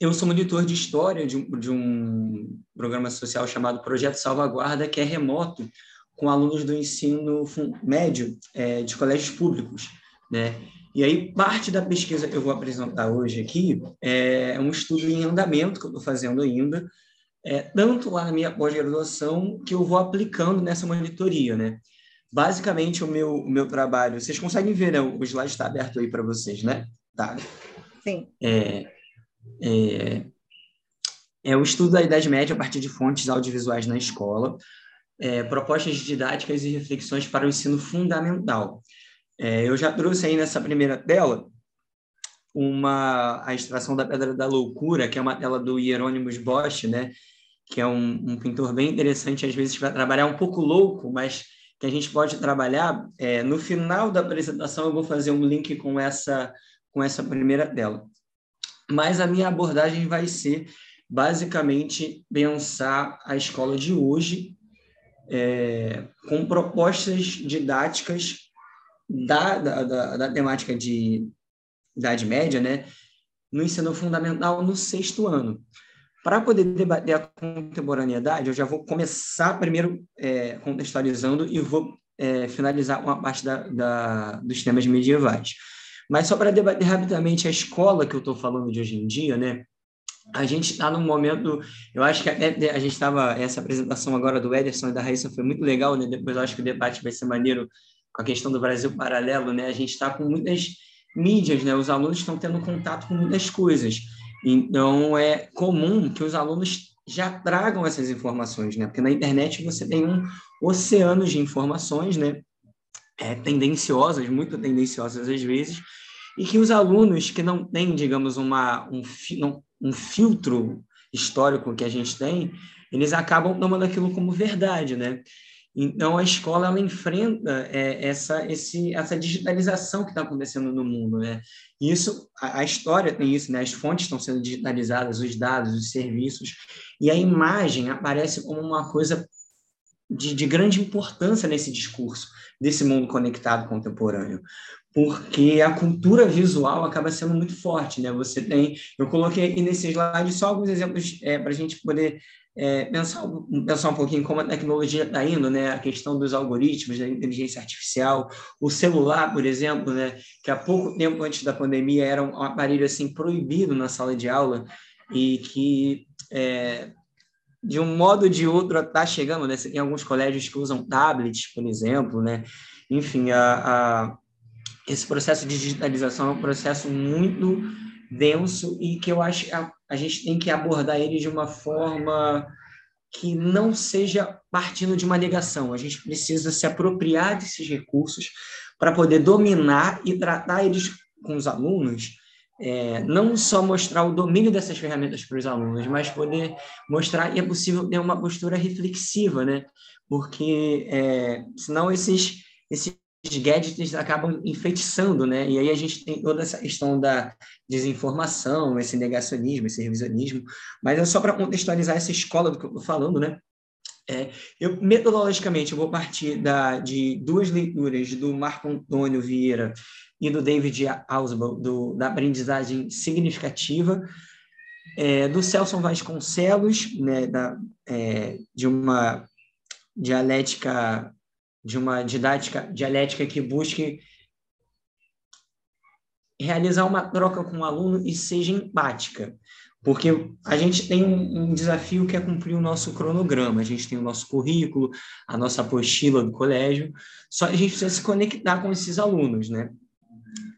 eu sou monitor de história de um, de um programa social chamado Projeto Salvaguarda, que é remoto, com alunos do ensino médio é, de colégios públicos, né? E aí, parte da pesquisa que eu vou apresentar hoje aqui é um estudo em andamento que eu estou fazendo ainda, é, tanto lá na minha pós-graduação, que eu vou aplicando nessa monitoria, né? Basicamente, o meu, o meu trabalho... Vocês conseguem ver, né? O slide está aberto aí para vocês, né? Tá. Sim. É, é, é o estudo da Idade Média a partir de fontes audiovisuais na escola, é, propostas didáticas e reflexões para o ensino fundamental. É, eu já trouxe aí nessa primeira tela uma a extração da Pedra da Loucura, que é uma tela do Hieronymus Bosch, né? que é um, um pintor bem interessante, às vezes, para trabalhar um pouco louco, mas que a gente pode trabalhar. É, no final da apresentação, eu vou fazer um link com essa, com essa primeira tela. Mas a minha abordagem vai ser, basicamente, pensar a escola de hoje é, com propostas didáticas da, da, da, da temática de Idade Média, né, no ensino fundamental no sexto ano. Para poder debater a contemporaneidade, eu já vou começar primeiro é, contextualizando e vou é, finalizar uma parte da, da, dos temas medievais. Mas só para debater rapidamente a escola que eu estou falando de hoje em dia, né? A gente está num momento, eu acho que até a gente estava, essa apresentação agora do Ederson e da Raíssa foi muito legal, né? Depois eu acho que o debate vai ser maneiro com a questão do Brasil paralelo, né? A gente está com muitas mídias, né? Os alunos estão tendo contato com muitas coisas. Então, é comum que os alunos já tragam essas informações, né? Porque na internet você tem um oceano de informações, né? É, tendenciosas, muito tendenciosas às vezes, e que os alunos que não têm, digamos, uma, um, um filtro histórico que a gente tem, eles acabam tomando aquilo como verdade, né? Então, a escola ela enfrenta é, essa, esse, essa digitalização que está acontecendo no mundo. Né? Isso, a, a, história tem isso, né? as fontes estão sendo digitalizadas, os dados, os serviços, e a imagem aparece como uma coisa de, de grande importância nesse discurso desse mundo conectado contemporâneo porque a cultura visual acaba sendo muito forte, né? Você tem, eu coloquei aqui nesse slide só alguns exemplos é, para a gente poder é, pensar, pensar um pouquinho como a tecnologia está indo, né? A questão dos algoritmos, da inteligência artificial, o celular, por exemplo, né? Que há pouco tempo antes da pandemia era um aparelho assim proibido na sala de aula e que é, de um modo ou de outro está chegando, né? Tem alguns colégios que usam tablets, por exemplo, né? Enfim, a, a, esse processo de digitalização é um processo muito denso e que eu acho que a, a gente tem que abordar ele de uma forma que não seja partindo de uma negação. A gente precisa se apropriar desses recursos para poder dominar e tratar eles com os alunos, é, não só mostrar o domínio dessas ferramentas para os alunos, mas poder mostrar que é possível ter uma postura reflexiva, né? Porque é, senão esses, esses gadgets acabam enfeitiçando, né? E aí a gente tem toda essa questão da desinformação, esse negacionismo, esse revisionismo. Mas é só para contextualizar essa escola do que eu estou falando, né? É, eu, metodologicamente, eu vou partir da, de duas leituras do Marco Antônio Vieira e do David Ausubel, do, da aprendizagem significativa, é, do Celso Vasconcelos, né, da, é, de uma dialética de uma didática dialética que busque realizar uma troca com o aluno e seja empática. porque a gente tem um, um, desafio que é cumprir o nosso cronograma, a gente tem o nosso currículo, a nossa apostila do colégio, só a gente precisa se conectar com esses alunos, né?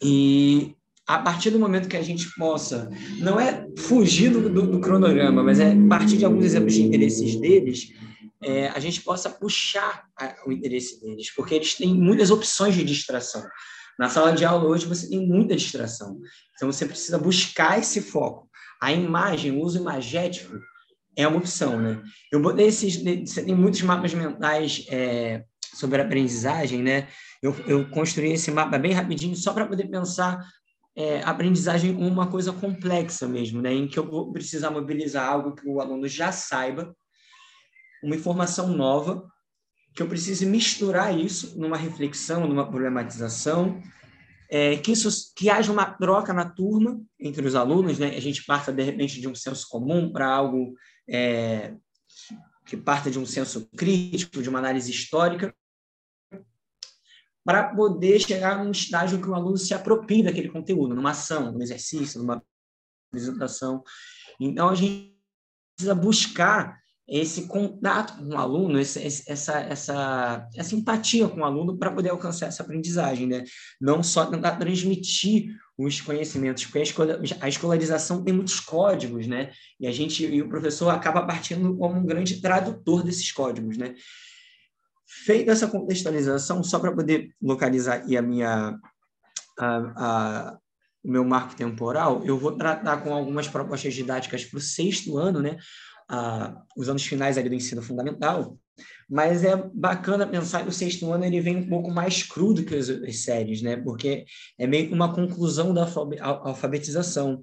E a partir do momento que a gente possa, não é fugir do, do, do cronograma, mas é partir de alguns exemplos de interesses deles, é, a gente possa puxar a, o interesse deles, porque eles têm muitas opções de distração. Na sala de aula hoje você tem muita distração, então você precisa buscar esse foco. A imagem, o uso imagético é uma opção, né? Eu botei esses, você tem muitos mapas mentais é, sobre aprendizagem, né? Eu, eu construí esse mapa bem rapidinho só para poder pensar é, aprendizagem uma coisa complexa mesmo, né? Em que eu vou precisar mobilizar algo que o aluno já saiba, uma informação nova, que eu precise misturar isso numa reflexão, numa problematização, é, que isso que haja uma troca na turma entre os alunos, né? A gente parta de repente de um senso comum para algo é, que parta de um senso crítico, de uma análise histórica, para poder chegar num estágio que o aluno se aproprie daquele conteúdo, numa ação, num exercício, numa apresentação. Então, a gente precisa buscar esse contato com o aluno, essa, essa, essa, essa empatia com o aluno para poder alcançar essa aprendizagem, né? Não só tentar transmitir os conhecimentos, porque a escolarização tem muitos códigos, né? E a gente e o professor acaba partindo como um grande tradutor desses códigos, né? Feita essa contextualização, só para poder localizar a minha a, a, o meu marco temporal, eu vou tratar com algumas propostas didáticas para o sexto ano, né? a, os anos finais ali do ensino fundamental, mas é bacana pensar que o sexto ano ele vem um pouco mais crudo que as, as séries, né? Porque é meio que uma conclusão da alfabetização.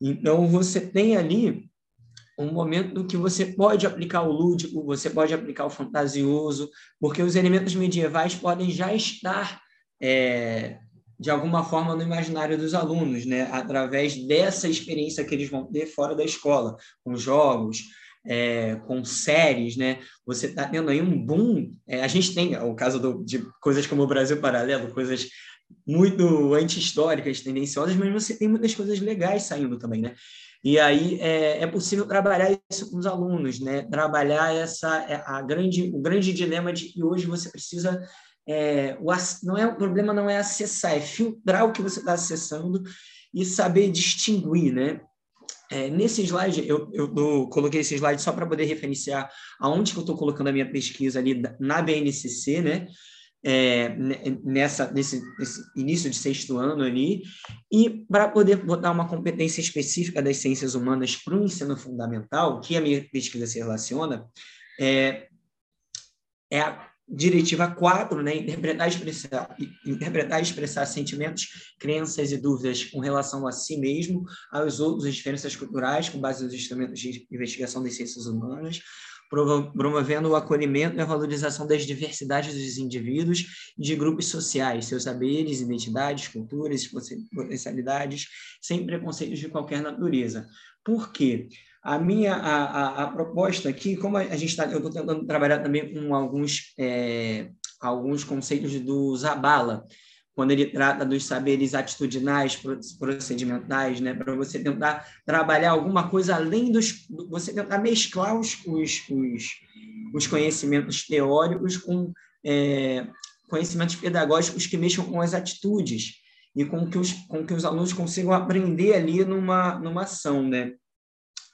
Então, você tem ali um momento que você pode aplicar o lúdico, você pode aplicar o fantasioso, porque os elementos medievais podem já estar é, de alguma forma no imaginário dos alunos, né? através dessa experiência que eles vão ter fora da escola, com jogos, é, com séries, né? Você está tendo aí um boom. É, a gente tem o caso do, de coisas como o Brasil Paralelo, coisas muito anti-históricas, tendenciosas, mas você tem muitas coisas legais saindo também, né? E aí é, é possível trabalhar isso com os alunos, né? Trabalhar essa é, a grande o grande dilema de que hoje você precisa é, o, não é, o problema não é acessar, é filtrar o que você está acessando e saber distinguir, né? É, nesse slide, eu, eu, eu, coloquei esse slide só para poder referenciar aonde que eu estou colocando a minha pesquisa ali na BNCC, né? É, nessa, nesse, nesse, início de sexto ano ali, e para poder botar uma competência específica das ciências humanas para o ensino fundamental, que a minha pesquisa se relaciona, é, é a Diretiva 4, né, interpretar, expressar, interpretar e expressar sentimentos, crenças e dúvidas com relação a si mesmo, aos outros, as diferenças culturais, com base nos instrumentos de investigação das ciências humanas, promovendo o acolhimento e a valorização das diversidades dos indivíduos e de grupos sociais, seus saberes, identidades, culturas, potencialidades, sem preconceitos de qualquer natureza. Por quê? A minha a, a, a proposta aqui, como a gente está, eu estou tentando trabalhar também com alguns é, alguns conceitos do Zabala, quando ele trata dos saberes atitudinais, procedimentais, né, para você tentar trabalhar alguma coisa além dos, você tentar mesclar os, os, os, os conhecimentos teóricos com é, conhecimentos pedagógicos que mexam com as atitudes e com que os, com que os alunos consigam aprender ali numa, numa ação, né?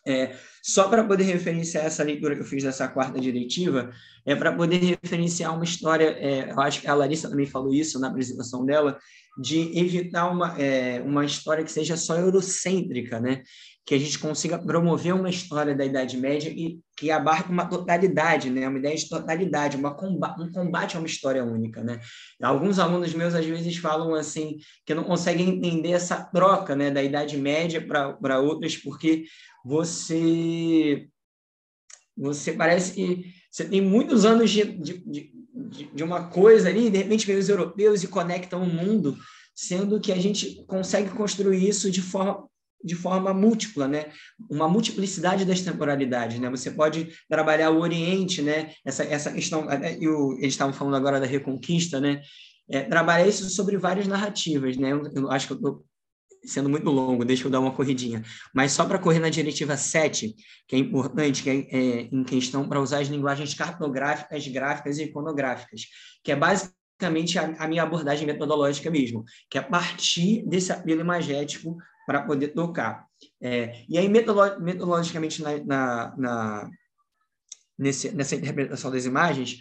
É, só para poder referenciar essa leitura que eu fiz dessa quarta diretiva, é para poder referenciar uma história, é, eu acho que a Larissa também falou isso na apresentação dela, de evitar uma, é, uma história que seja só eurocêntrica, né? Que a gente consiga promover uma história da Idade Média e que abarque uma totalidade, né? uma ideia de totalidade, uma combate, um combate a uma história única. Né? Alguns alunos meus, às vezes, falam assim, que não conseguem entender essa troca né, da Idade Média para outras, porque você, você parece que você tem muitos anos de, de, de, de uma coisa ali, e de repente vem os europeus e conectam o mundo, sendo que a gente consegue construir isso de forma de forma múltipla, né? Uma multiplicidade das temporalidades, né? Você pode trabalhar o Oriente, né? Essa essa questão, e eles estavam falando agora da Reconquista, né? É, trabalhar isso sobre várias narrativas, né? Eu, eu acho que eu sendo muito longo, deixa eu dar uma corridinha. Mas só para correr na diretiva 7, que é importante, que é, é em questão para usar as linguagens cartográficas, gráficas e iconográficas, que é basicamente a, a minha abordagem metodológica mesmo, que é partir desse apelo imagético para poder tocar. É, e aí, metodolo metodologicamente, na, na, na nesse, nessa interpretação das imagens,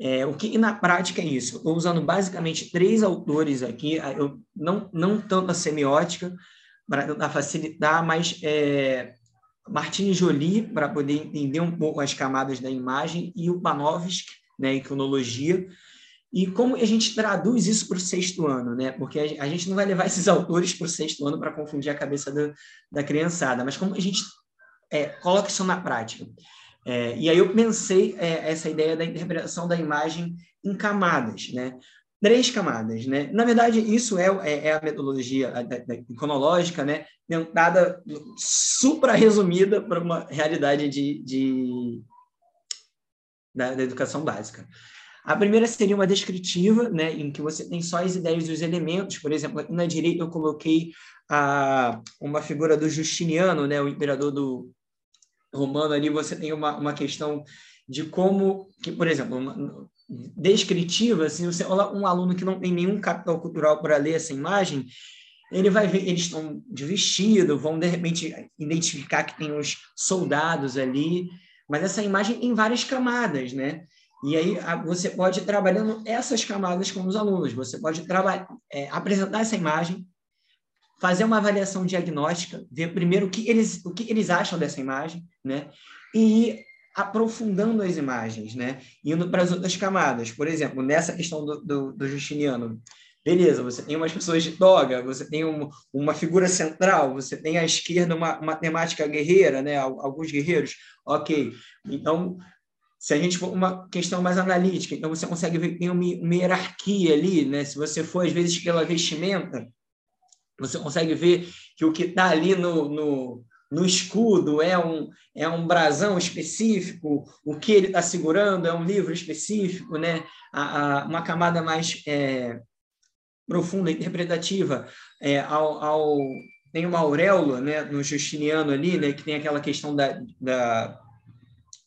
é, o que na prática é isso? Estou usando basicamente três autores aqui, eu, não, não tanto a semiótica, para tentar facilitar, mas é, Martini Joly, para poder entender um pouco as camadas da imagem, e o Panofsky, né, iconologia, e como a gente traduz isso para o sexto ano, né? Porque a, gente não vai levar *laughs* esses autores para o sexto ano para confundir a cabeça do, da criançada, mas como a gente é, coloca isso na prática. É, e aí eu pensei é, essa ideia da interpretação da imagem em camadas, né? Três camadas, né? Na verdade, isso é, é, é a metodologia iconológica, né? Tentada, supra resumida para uma realidade de, de da, da, educação básica. A primeira seria uma descritiva, né? Em que você tem só as ideias dos elementos. Por exemplo, aqui na direita eu coloquei a, uma figura do Justiniano, né? O imperador do, romano ali você tem uma, uma questão de como, que, por exemplo, uma, descritiva, se você olha um aluno que não tem nenhum capital cultural para ler essa imagem, ele vai ver, eles estão de vestido, vão de repente identificar que tem os soldados ali, mas essa imagem tem várias camadas, né? E aí você pode ir trabalhando essas camadas com os alunos, você pode é, apresentar essa imagem, fazer uma avaliação diagnóstica, ver primeiro o que eles, o que eles acham dessa imagem, né? E ir aprofundando as imagens, né? Indo para as outras camadas. Por exemplo, nessa questão do, do, do Justiniano, beleza, você tem umas pessoas de toga, você tem um, uma figura central, você tem à esquerda uma, uma temática guerreira, né? Alguns guerreiros, ok. Então, se a gente for uma questão mais analítica, então você consegue ver que tem uma, uma hierarquia ali, né? Se você for, às vezes, pela vestimenta, você consegue ver que o que está ali no, no, no, escudo é um, é um brasão específico, o que ele está segurando é um livro específico, né? A, a, uma camada mais é, profunda, interpretativa, é, ao, ao, tem uma auréola né, no Justiniano ali, né, que tem aquela questão da, da,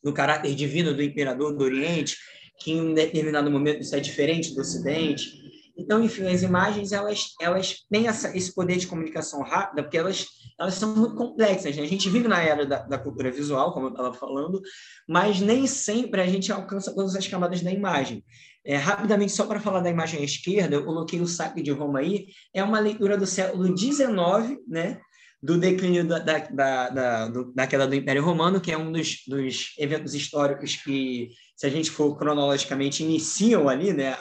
do caráter divino do imperador do Oriente, que em um determinado momento isso é diferente do Ocidente. Então, enfim, as imagens elas, elas têm essa, esse poder de comunicação rápida, porque elas, elas são muito complexas. Né? A gente vive na era da, da cultura visual, como eu estava falando, mas nem sempre a gente alcança todas as camadas da imagem. É, rapidamente, só para falar da imagem à esquerda, eu coloquei o Saque de Roma aí, é uma leitura do século XIX, né? Do declínio da, da, da, da, da queda do Império Romano, que é um dos, dos eventos históricos que, se a gente for cronologicamente, iniciam ali né,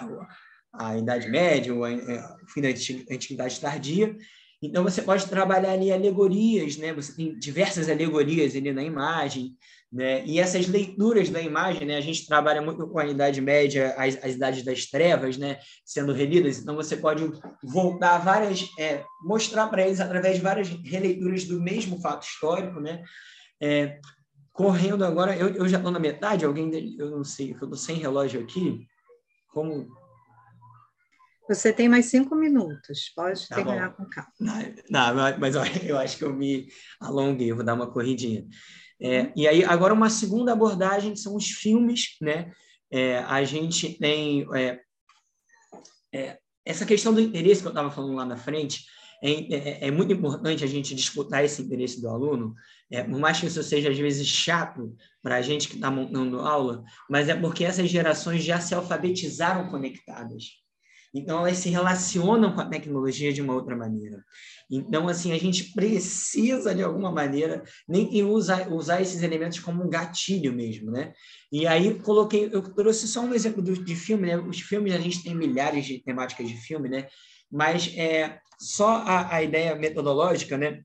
a Idade Média, ou o fim da Antiguidade Tardia. Então, você pode trabalhar ali alegorias, né? Você tem diversas alegorias ali na imagem, né? E essas leituras da imagem, né? A gente trabalha muito com a Idade Média, as, as Idades das Trevas, né? Sendo relidas. Então, você pode voltar várias... É, mostrar para eles através de várias releituras do mesmo fato histórico, né? É, correndo agora... Eu, eu já estou na metade, alguém... Eu não sei, eu estou sem relógio aqui. Como você tem mais cinco minutos, pode tá terminar bom. com calma. Não, não, mas eu acho que eu me alonguei, vou dar uma corridinha. É, uhum. e aí, agora, uma segunda abordagem são os filmes, né? É, a gente tem é, é essa questão do interesse que eu estava falando lá na frente, é, é, é, muito importante a gente disputar esse interesse do aluno, é, por mais que isso seja às vezes chato para a gente que está montando aula, mas é porque essas gerações já se alfabetizaram conectadas. Então, elas se relacionam com a tecnologia de uma outra maneira. Então, assim, a gente precisa, de alguma maneira, nem usar, usar esses elementos como um gatilho mesmo, né? E aí, coloquei, eu trouxe só um exemplo de filme, né? Os filmes, a gente tem milhares de temáticas de filme, né? Mas é, só a, a ideia metodológica, né?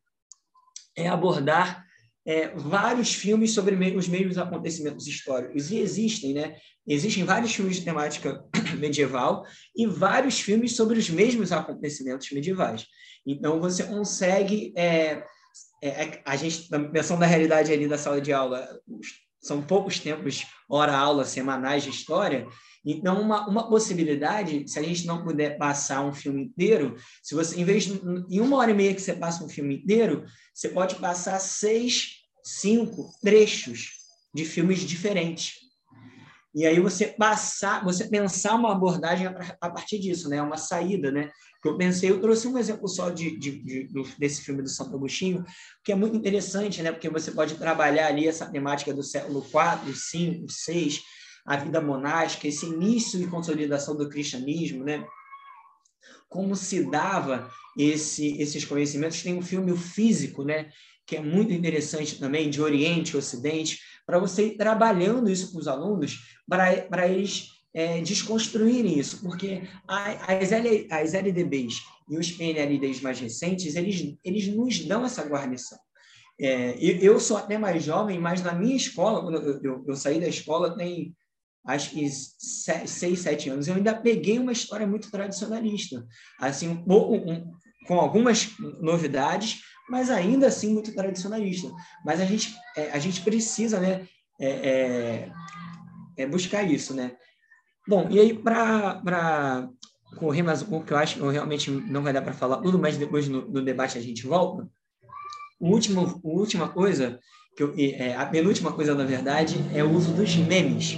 É abordar é, vários filmes sobre os mesmos acontecimentos históricos. E existem, né? Existem vários filmes de temática *coughs* medieval e vários filmes sobre os mesmos acontecimentos medievais. Então, você consegue. É, é, é a gente, pensando na realidade ali da sala de aula, são poucos tempos, hora aula semanais de história, então, uma, uma possibilidade, se a gente não puder passar um filme inteiro, se você, em vez de em uma hora e meia que você passa um filme inteiro, você pode passar seis, cinco trechos de filmes diferentes. E aí você passar, você pensar uma abordagem a partir disso, né? Uma saída, né? Eu pensei, eu trouxe um exemplo só de, de, de, desse filme do Santo Agostinho, que é muito interessante, né? Porque você pode trabalhar ali essa temática do século IV, V, VI, a vida monástica, esse início e consolidação do cristianismo, né? Como se dava esse, esses conhecimentos. Tem um filme físico, né? Que é muito interessante também, de Oriente e Ocidente, para você ir trabalhando isso com os alunos, para eles é, desconstruírem isso, porque as, L, as LDBs e os PNLDs mais recentes, eles, eles nos dão essa guarnição. É, eu, sou até mais jovem, mas na minha escola, quando eu, eu, eu saí da escola, tem acho que seis, sete anos, eu ainda peguei uma história muito tradicionalista, assim, um, um, com algumas novidades, mas ainda assim muito tradicionalista. Mas a gente, é, a gente precisa, né, é, é, é buscar isso, né? Bom, e aí para correr mais um pouco, que eu acho que realmente não vai dar para falar tudo, mas depois no, no, debate a gente volta. O último, a última coisa, que eu, é, a penúltima coisa, na verdade, é o uso dos memes.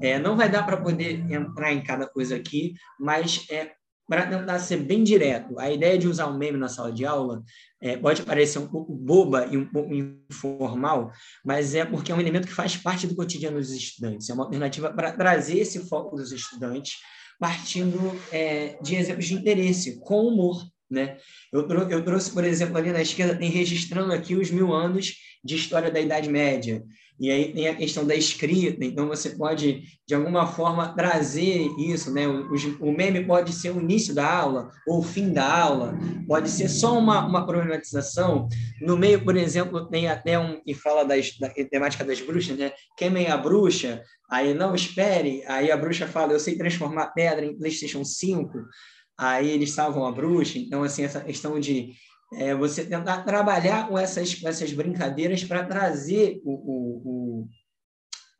É, não vai dar para poder entrar em cada coisa aqui, mas é para tentar ser bem direto. A ideia de usar um meme na sala de aula é, pode parecer um pouco boba e um pouco informal, mas é porque é um elemento que faz parte do cotidiano dos estudantes. É uma alternativa para trazer esse foco dos estudantes, partindo é, de exemplos de interesse, com humor. Né? Eu, eu trouxe, por exemplo, ali na esquerda, tem registrando aqui os mil anos de história da Idade Média. E aí tem a questão da escrita, então você pode, de alguma forma, trazer isso, né? O, o, meme pode ser o início da aula ou o fim da aula, pode ser só uma, uma problematização. No meio, por exemplo, tem até um que fala das, da temática das bruxas, né? Queimem a bruxa, aí não espere, aí a bruxa fala, eu sei transformar pedra em PlayStation 5, aí eles salvam a bruxa. Então, assim, essa questão de é você tentar trabalhar com essas, com essas brincadeiras para trazer o, o, o,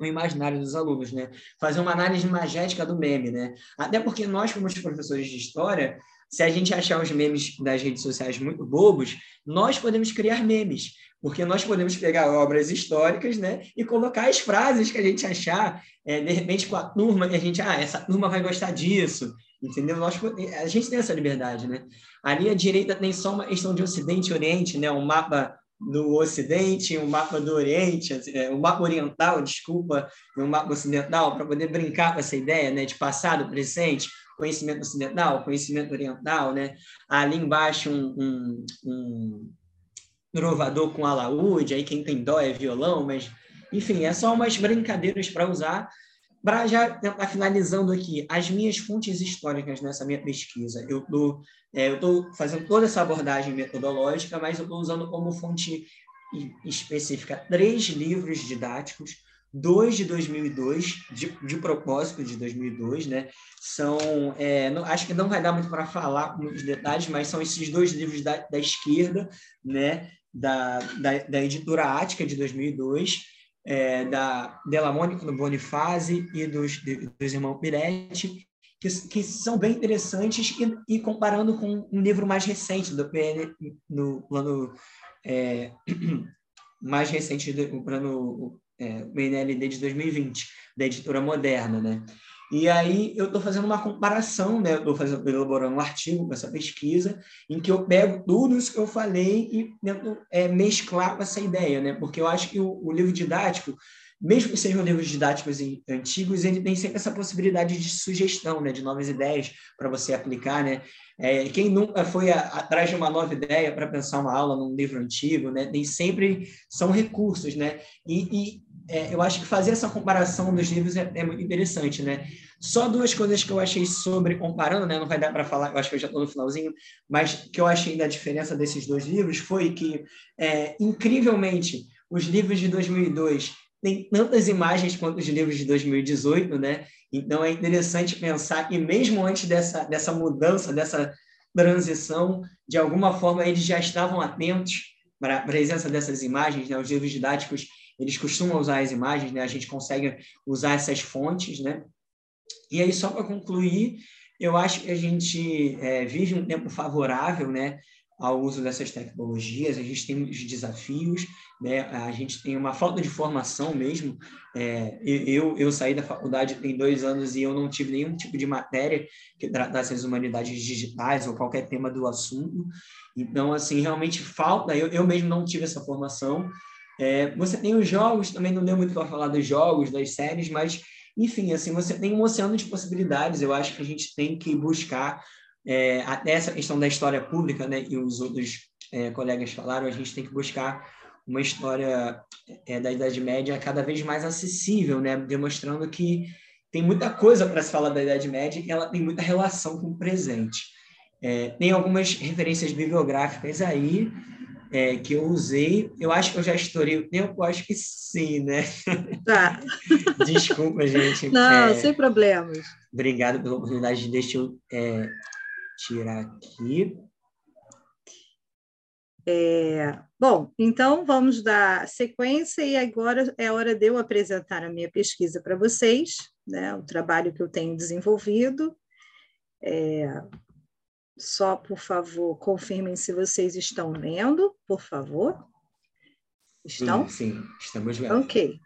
o, imaginário dos alunos, né? Fazer uma análise magética do meme, né? Até porque nós, como professores de história, se a gente achar os memes das redes sociais muito bobos, nós podemos criar memes, porque nós podemos pegar obras históricas, né, e colocar as frases que a gente achar, é, de repente com a turma, e a gente, ah, essa turma vai gostar disso, entendeu? Nós, a gente tem essa liberdade, né? Ali à direita tem só uma questão de Ocidente e Oriente, né? Um mapa do Ocidente, um mapa do Oriente, é, um mapa oriental, desculpa, um mapa ocidental, para poder brincar com essa ideia, né? De passado, presente, conhecimento ocidental, conhecimento oriental, né? Ali embaixo um, um, um trovador com alaúde, aí quem tem dó é violão, mas enfim, é só umas brincadeiras para usar para já estar finalizando aqui, as minhas fontes históricas nessa minha pesquisa, eu estou é, eu fazendo toda essa abordagem metodológica, mas eu estou usando como fonte específica três livros didáticos, dois de 2002, de, de propósito de 2002, né? São, é, não, acho que não vai dar muito para falar muitos detalhes, mas são esses dois livros da, da esquerda, né? Da, da, da editora Ática de 2002, é, da Della Mônica do Bonifazi e dos, dos irmãos Piretti, que, que são bem interessantes e, e, comparando com um livro mais recente do PN, no plano é, *clears throat* mais recente do plano é, PNLD de 2020, da editora Moderna, né? E aí eu estou fazendo uma comparação, né? Estou elaborando um artigo com essa pesquisa em que eu pego tudo isso que eu falei e tento é, mesclar com essa ideia, né? Porque eu acho que o, o livro didático, mesmo que sejam livros didáticos antigos, ele tem sempre essa possibilidade de sugestão, né? De novas ideias para você aplicar, né? É, quem nunca foi a, atrás de uma nova ideia para pensar uma aula num livro antigo, né? Tem sempre são recursos, né? E, e é, eu acho que fazer essa comparação dos livros é, é, muito interessante, né? Só duas coisas que eu achei sobre comparando, né? Não vai dar para falar, eu acho que eu já estou no finalzinho, mas que eu achei da diferença desses dois livros foi que, é, incrivelmente, os livros de 2002 têm tantas imagens quanto os livros de 2018, né? Então é interessante pensar que mesmo antes dessa, dessa mudança, dessa transição, de alguma forma eles já estavam atentos para a presença dessas imagens, né? Os livros didáticos eles costumam usar as imagens, né? A gente consegue usar essas fontes, né? E aí, só para concluir, eu acho que a gente é, vive um tempo favorável, né? ao uso dessas tecnologias, a gente tem os desafios, né? a gente tem uma falta de formação mesmo. É, eu, eu saí da faculdade tem dois anos e eu não tive nenhum tipo de matéria que tratasse as humanidades digitais ou qualquer tema do assunto. Então, assim, realmente falta, eu, eu mesmo não tive essa formação. É, você tem os jogos, também não deu muito para falar dos jogos, das séries, mas, enfim, assim, você tem um oceano de possibilidades. Eu acho que a gente tem que buscar é, até essa questão da história pública, né, e os outros é, colegas falaram, a gente tem que buscar uma história é, da Idade Média cada vez mais acessível, né, demonstrando que tem muita coisa para se falar da Idade Média e ela tem muita relação com o presente. É, tem algumas referências bibliográficas aí é, que eu usei. Eu acho que eu já estourei o tempo, acho que sim, né? Tá. *laughs* Desculpa, gente. Não, é, sem problemas. Obrigado pela oportunidade. Deixa eu é, tirar aqui. É, bom, então vamos dar sequência e agora é hora de eu apresentar a minha pesquisa para vocês, né, o trabalho que eu tenho desenvolvido. É, só, por favor, confirmem se vocês estão vendo, por favor. Estão? Sim, estamos vendo. Ok.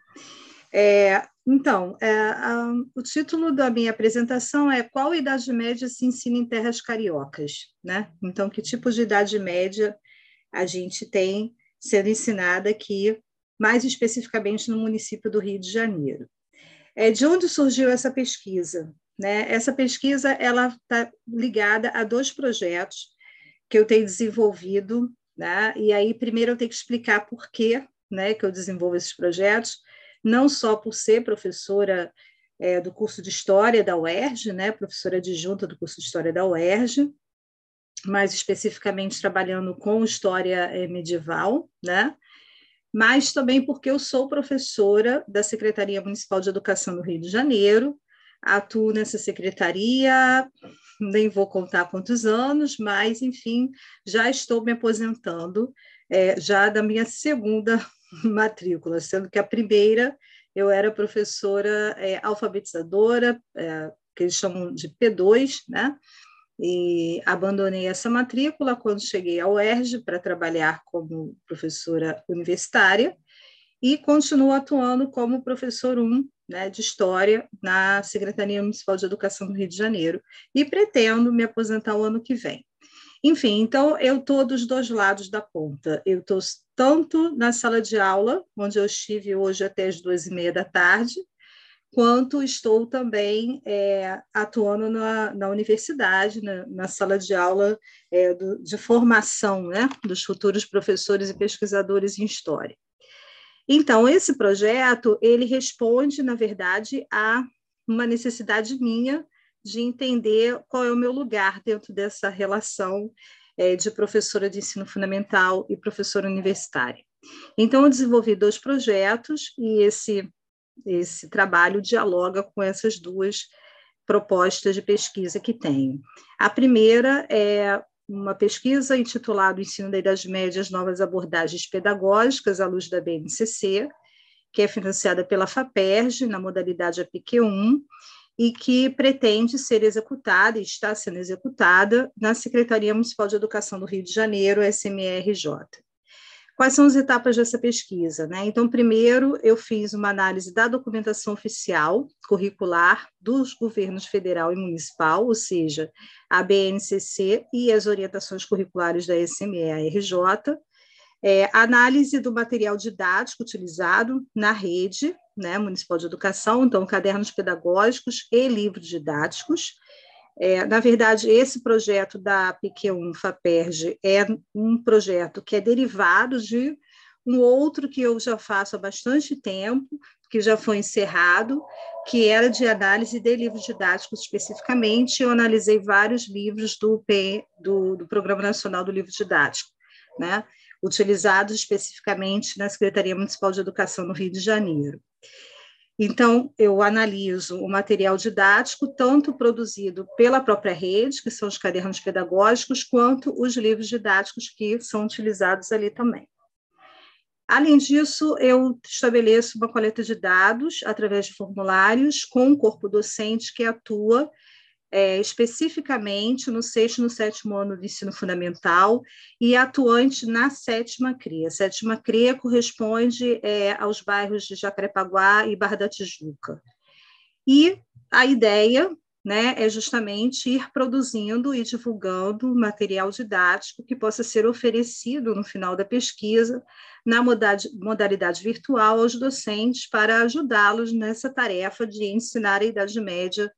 É, então, é, a, o título da minha apresentação é Qual Idade Média se ensina em terras cariocas? Né? Então, que tipo de Idade Média a gente tem sendo ensinada aqui, mais especificamente no município do Rio de Janeiro? É, de onde surgiu essa pesquisa? Né? Essa pesquisa ela está ligada a dois projetos que eu tenho desenvolvido, né? e aí primeiro eu tenho que explicar por que né, que eu desenvolvo esses projetos, não só por ser professora é, do curso de História da UERJ, né, professora adjunta do curso de História da UERJ, mais especificamente trabalhando com História é, Medieval, né, mas também porque eu sou professora da Secretaria Municipal de Educação do Rio de Janeiro, atuo nessa secretaria, nem vou contar quantos anos, mas, enfim, já estou me aposentando, é, já da minha segunda *laughs* matrícula, sendo que a primeira eu era professora é, alfabetizadora, é, que eles chamam de P2, né? E abandonei essa matrícula quando cheguei ao UERJ para trabalhar como professora universitária e continuo atuando como professor 1 né, de História na Secretaria Municipal de Educação do Rio de Janeiro e pretendo me aposentar o ano que vem. Enfim, então eu estou dos dois lados da ponta. Eu estou tanto na sala de aula, onde eu estive hoje até as duas e meia da tarde, quanto estou também é, atuando na, na universidade, na, na, sala de aula é, do, de formação né, dos futuros professores e pesquisadores em História. Então, esse projeto, ele responde, na verdade, a uma necessidade minha de entender qual é o meu lugar dentro dessa relação é, de professora de ensino fundamental e professora universitária. Então, eu desenvolvi dois projetos e esse, esse trabalho dialoga com essas duas propostas de pesquisa que tenho. A primeira é uma pesquisa intitulada Ensino da Idade Média, as novas abordagens pedagógicas à luz da BNCC, que é financiada pela FAPERJ, na modalidade APQ1, e que pretende ser executada e está sendo executada na Secretaria Municipal de Educação do Rio de Janeiro, SMRJ. Quais são as etapas dessa pesquisa? Né? Então, primeiro, eu fiz uma análise da documentação oficial curricular dos governos federal e municipal, ou seja, a BNCC e as orientações curriculares da SME-RJ, é, análise do material didático utilizado na rede né, municipal de educação, então cadernos pedagógicos e livros didáticos. É, na verdade, esse projeto da PQ1 FAPERJ é um projeto que é derivado de um outro que eu já faço há bastante tempo, que já foi encerrado, que era de análise de livros didáticos especificamente. Eu analisei vários livros do, P, do, do Programa Nacional do Livro Didático, né? utilizados especificamente na Secretaria Municipal de Educação no Rio de Janeiro. Então, eu analiso o material didático, tanto produzido pela própria rede, que são os cadernos pedagógicos, quanto os livros didáticos que são utilizados ali também. Além disso, eu estabeleço uma coleta de dados através de formulários com um corpo docente que atua é, especificamente no sexto e no sétimo ano do ensino fundamental e atuante na sétima CRIA. A sétima CRIA corresponde é, aos bairros de Jacarepaguá e Barra da Tijuca. E a ideia né, é justamente ir produzindo e divulgando material didático que possa ser oferecido no final da pesquisa na modalidade virtual aos docentes para ajudá-los nessa tarefa de ensinar a Idade Média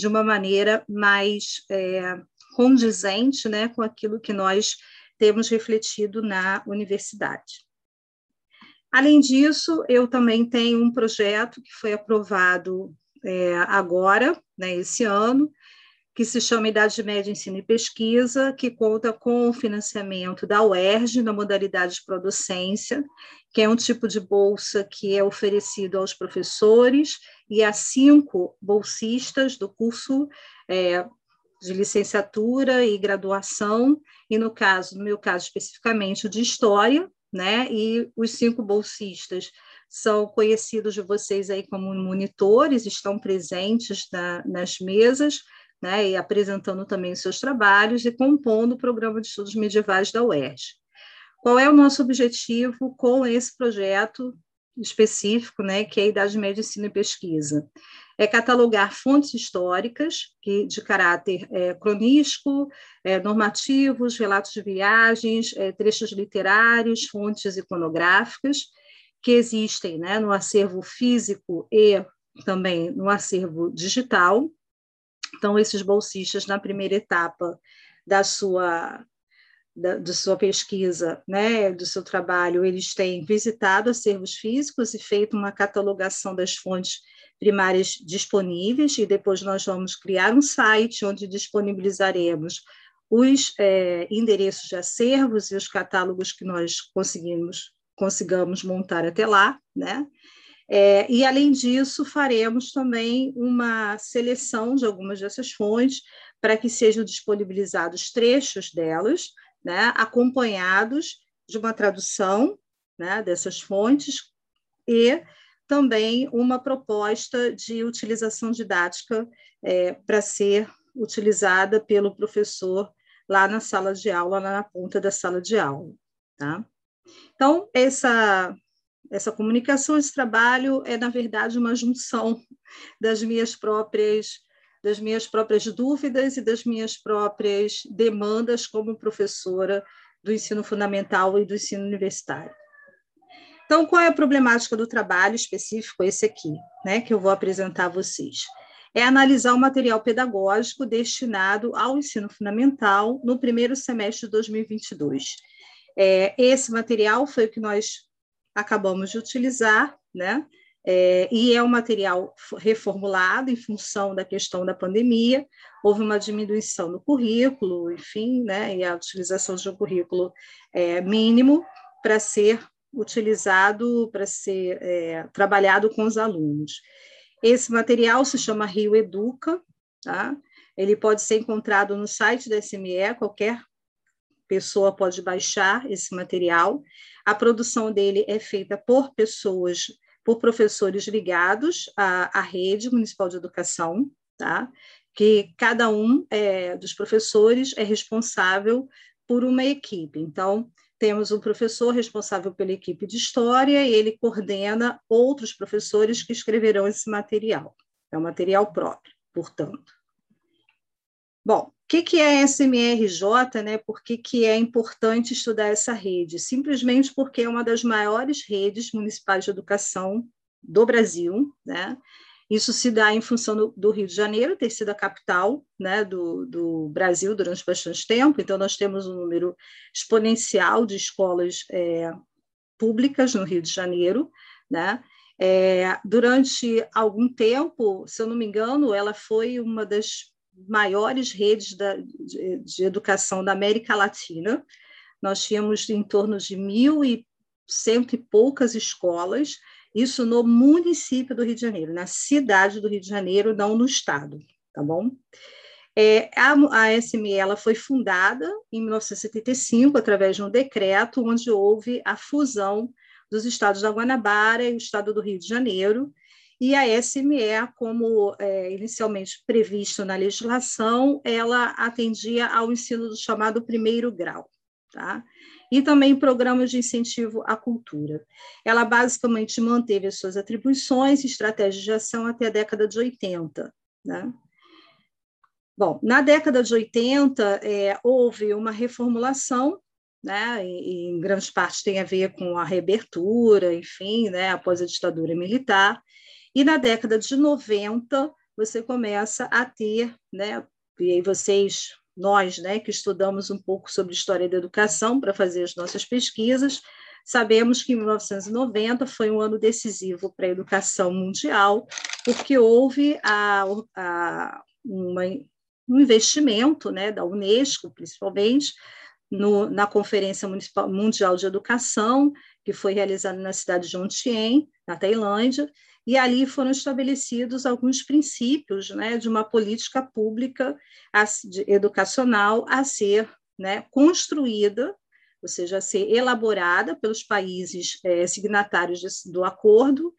de uma maneira mais é, condizente né, com aquilo que nós temos refletido na universidade. Além disso, eu também tenho um projeto que foi aprovado é, agora, né, esse ano, que se chama Idade Média Ensino e Pesquisa, que conta com o financiamento da UERJ, na modalidade de producência, que é um tipo de bolsa que é oferecido aos professores e a cinco bolsistas do curso é, de licenciatura e graduação, e no caso, no meu caso especificamente, de História, né? E os cinco bolsistas são conhecidos de vocês aí como monitores, estão presentes na, nas mesas, né? E apresentando também os seus trabalhos e compondo o programa de estudos medievais da UERJ. Qual é o nosso objetivo com esse projeto específico, né, que é a Idade Média Ensino e Pesquisa? É catalogar fontes históricas que, de caráter é, cronístico, é, normativos, relatos de viagens, é, trechos literários, fontes iconográficas, que existem né, no acervo físico e também no acervo digital. Então, esses bolsistas, na primeira etapa da sua da, de sua pesquisa, né, do seu trabalho, eles têm visitado acervos físicos e feito uma catalogação das fontes primárias disponíveis, e depois nós vamos criar um site onde disponibilizaremos os é, endereços de acervos e os catálogos que nós conseguimos, consigamos montar até lá, né? É, e, além disso, faremos também uma seleção de algumas dessas fontes para que sejam disponibilizados trechos delas, né, acompanhados de uma tradução né, dessas fontes e também uma proposta de utilização didática é, para ser utilizada pelo professor lá na sala de aula, lá na ponta da sala de aula. Tá? Então, essa, essa comunicação, esse trabalho é, na verdade, uma junção das minhas próprias das minhas próprias dúvidas e das minhas próprias demandas como professora do ensino fundamental e do ensino universitário. Então, qual é a problemática do trabalho específico, esse aqui, né, que eu vou apresentar a vocês? É analisar o material pedagógico destinado ao ensino fundamental no primeiro semestre de 2022. É, esse material foi o que nós acabamos de utilizar, né, é, e é um material reformulado em função da questão da pandemia. Houve uma diminuição no currículo, enfim, né, e a utilização de um currículo é, mínimo para ser utilizado, para ser é, trabalhado com os alunos. Esse material se chama Rio Educa, tá? ele pode ser encontrado no site da SME, qualquer pessoa pode baixar esse material. A produção dele é feita por pessoas por professores ligados à, à rede municipal de educação, tá? que cada um é, dos professores é responsável por uma equipe. Então, temos um professor responsável pela equipe de história e ele coordena outros professores que escreverão esse material. É um material próprio, portanto. Bom, que, que é SMRJ, né? Por que, que é importante estudar essa rede? Simplesmente porque é uma das maiores redes municipais de educação do Brasil, né? Isso se dá em função do, do, Rio de Janeiro ter sido a capital né, do, do, Brasil durante bastante tempo, então nós temos um número exponencial de escolas é, públicas no Rio de Janeiro. Né? É, durante algum tempo, se eu não me engano, ela foi uma das maiores redes da, de, de, educação da América Latina. Nós tínhamos em torno de mil e cento e poucas escolas, isso no município do Rio de Janeiro, na cidade do Rio de Janeiro, não no estado, tá bom? É, a, a SME ela foi fundada em 1975 através de um decreto onde houve a fusão dos estados da Guanabara e o estado do Rio de Janeiro, e a SME, como é, inicialmente previsto na legislação, ela atendia ao ensino do chamado primeiro grau, tá? E também programas de incentivo à cultura. Ela basicamente manteve as suas atribuições e estratégias de ação até a década de 80, né? Bom, na década de 80, é, houve uma reformulação né, e, em grande parte tem a ver com a reabertura, enfim, né, após a ditadura militar, e na década de 90, você começa a ter, né, e aí vocês, nós, né, que estudamos um pouco sobre história da educação para fazer as nossas pesquisas, sabemos que 1990 foi um ano decisivo para a educação mundial, porque houve a, a, uma, um investimento né, da Unesco, principalmente, no, na Conferência Municipal, Mundial de Educação, que foi realizada na cidade de Ontien, na Tailândia, e ali foram estabelecidos alguns princípios né, de uma política pública educacional a ser né, construída, ou seja, a ser elaborada pelos países é, signatários do acordo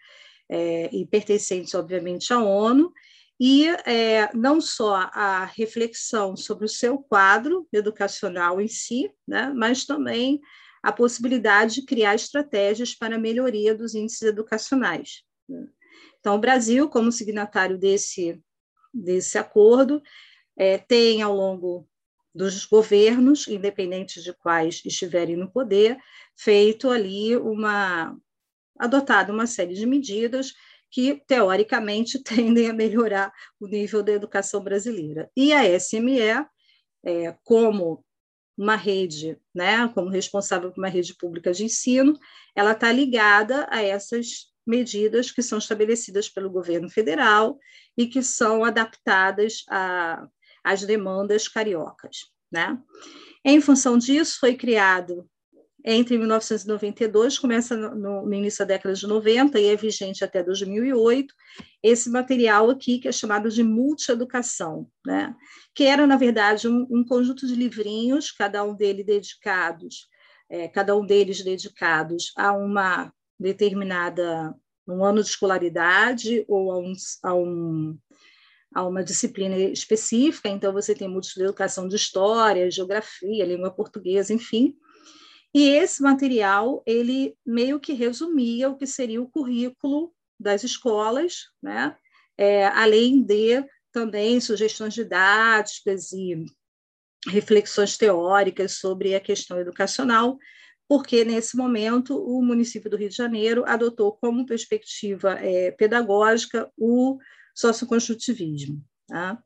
é, e pertencentes, obviamente, à ONU, e é, não só a reflexão sobre o seu quadro educacional em si, né, mas também a possibilidade de criar estratégias para a melhoria dos índices educacionais. Então, o Brasil, como signatário desse, desse acordo, é, tem, ao longo dos governos, independentes de quais estiverem no poder, feito ali uma. adotado uma série de medidas que, teoricamente, *laughs* tendem a melhorar o nível da educação brasileira. E a SME, é, como uma rede, né, como responsável por uma rede pública de ensino, ela está ligada a essas medidas que são estabelecidas pelo governo federal e que são adaptadas às demandas cariocas. Né? Em função disso, foi criado entre 1992, começa no, no, início da década de 90 e é vigente até 2008, esse material aqui, que é chamado de multieducação, né? que era, na verdade, um, um conjunto de livrinhos, cada um deles dedicados, é, cada um deles dedicados a uma determinada um ano de escolaridade ou a, um, a, um, a uma disciplina específica, então você tem múltipla de educação de história, geografia, língua portuguesa, enfim. E esse material, ele meio que resumia o que seria o currículo das escolas, né? É, além de também sugestões didáticas e reflexões teóricas sobre a questão educacional, porque nesse momento o município do Rio de Janeiro adotou como perspectiva é, pedagógica o socioconstrutivismo. Tá?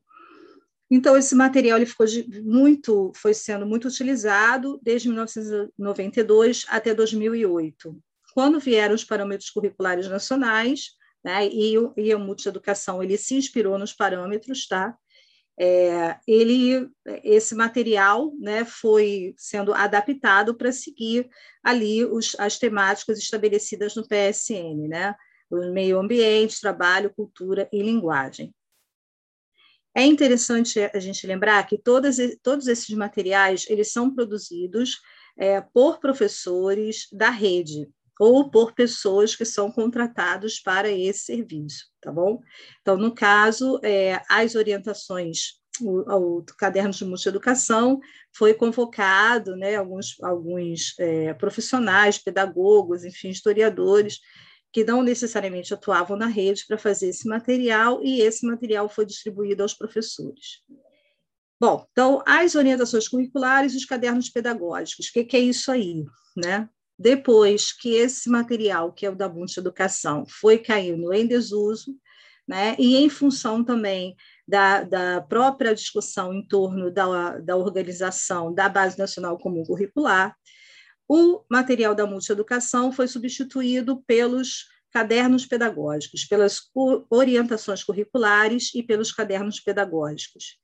Então esse material ele ficou muito, foi sendo muito utilizado desde 1992 até 2008, quando vieram os parâmetros curriculares nacionais, né, e, e a multieducação ele se inspirou nos parâmetros, tá? É, ele, esse material né, foi sendo adaptado para seguir ali os, as temáticas estabelecidas no PSN, né? o meio ambiente, trabalho, cultura e linguagem. É interessante a gente lembrar que todas, todos esses materiais eles são produzidos é, por professores da rede, ou por pessoas que são contratados para esse serviço, tá bom? Então, no caso, é, as orientações, o, o caderno de multieducação foi convocado, né, alguns, alguns é, profissionais, pedagogos, enfim, historiadores, que não necessariamente atuavam na rede para fazer esse material, e esse material foi distribuído aos professores. Bom, então, as orientações curriculares e os cadernos pedagógicos, o que, que é isso aí? Né? Depois que esse material, que é o da Bunte Educação, foi caindo em desuso, né, e em função também da, da própria discussão em torno da, da organização da Base Nacional Comum Curricular, o material da multieducação foi substituído pelos cadernos pedagógicos, pelas orientações curriculares e pelos cadernos pedagógicos.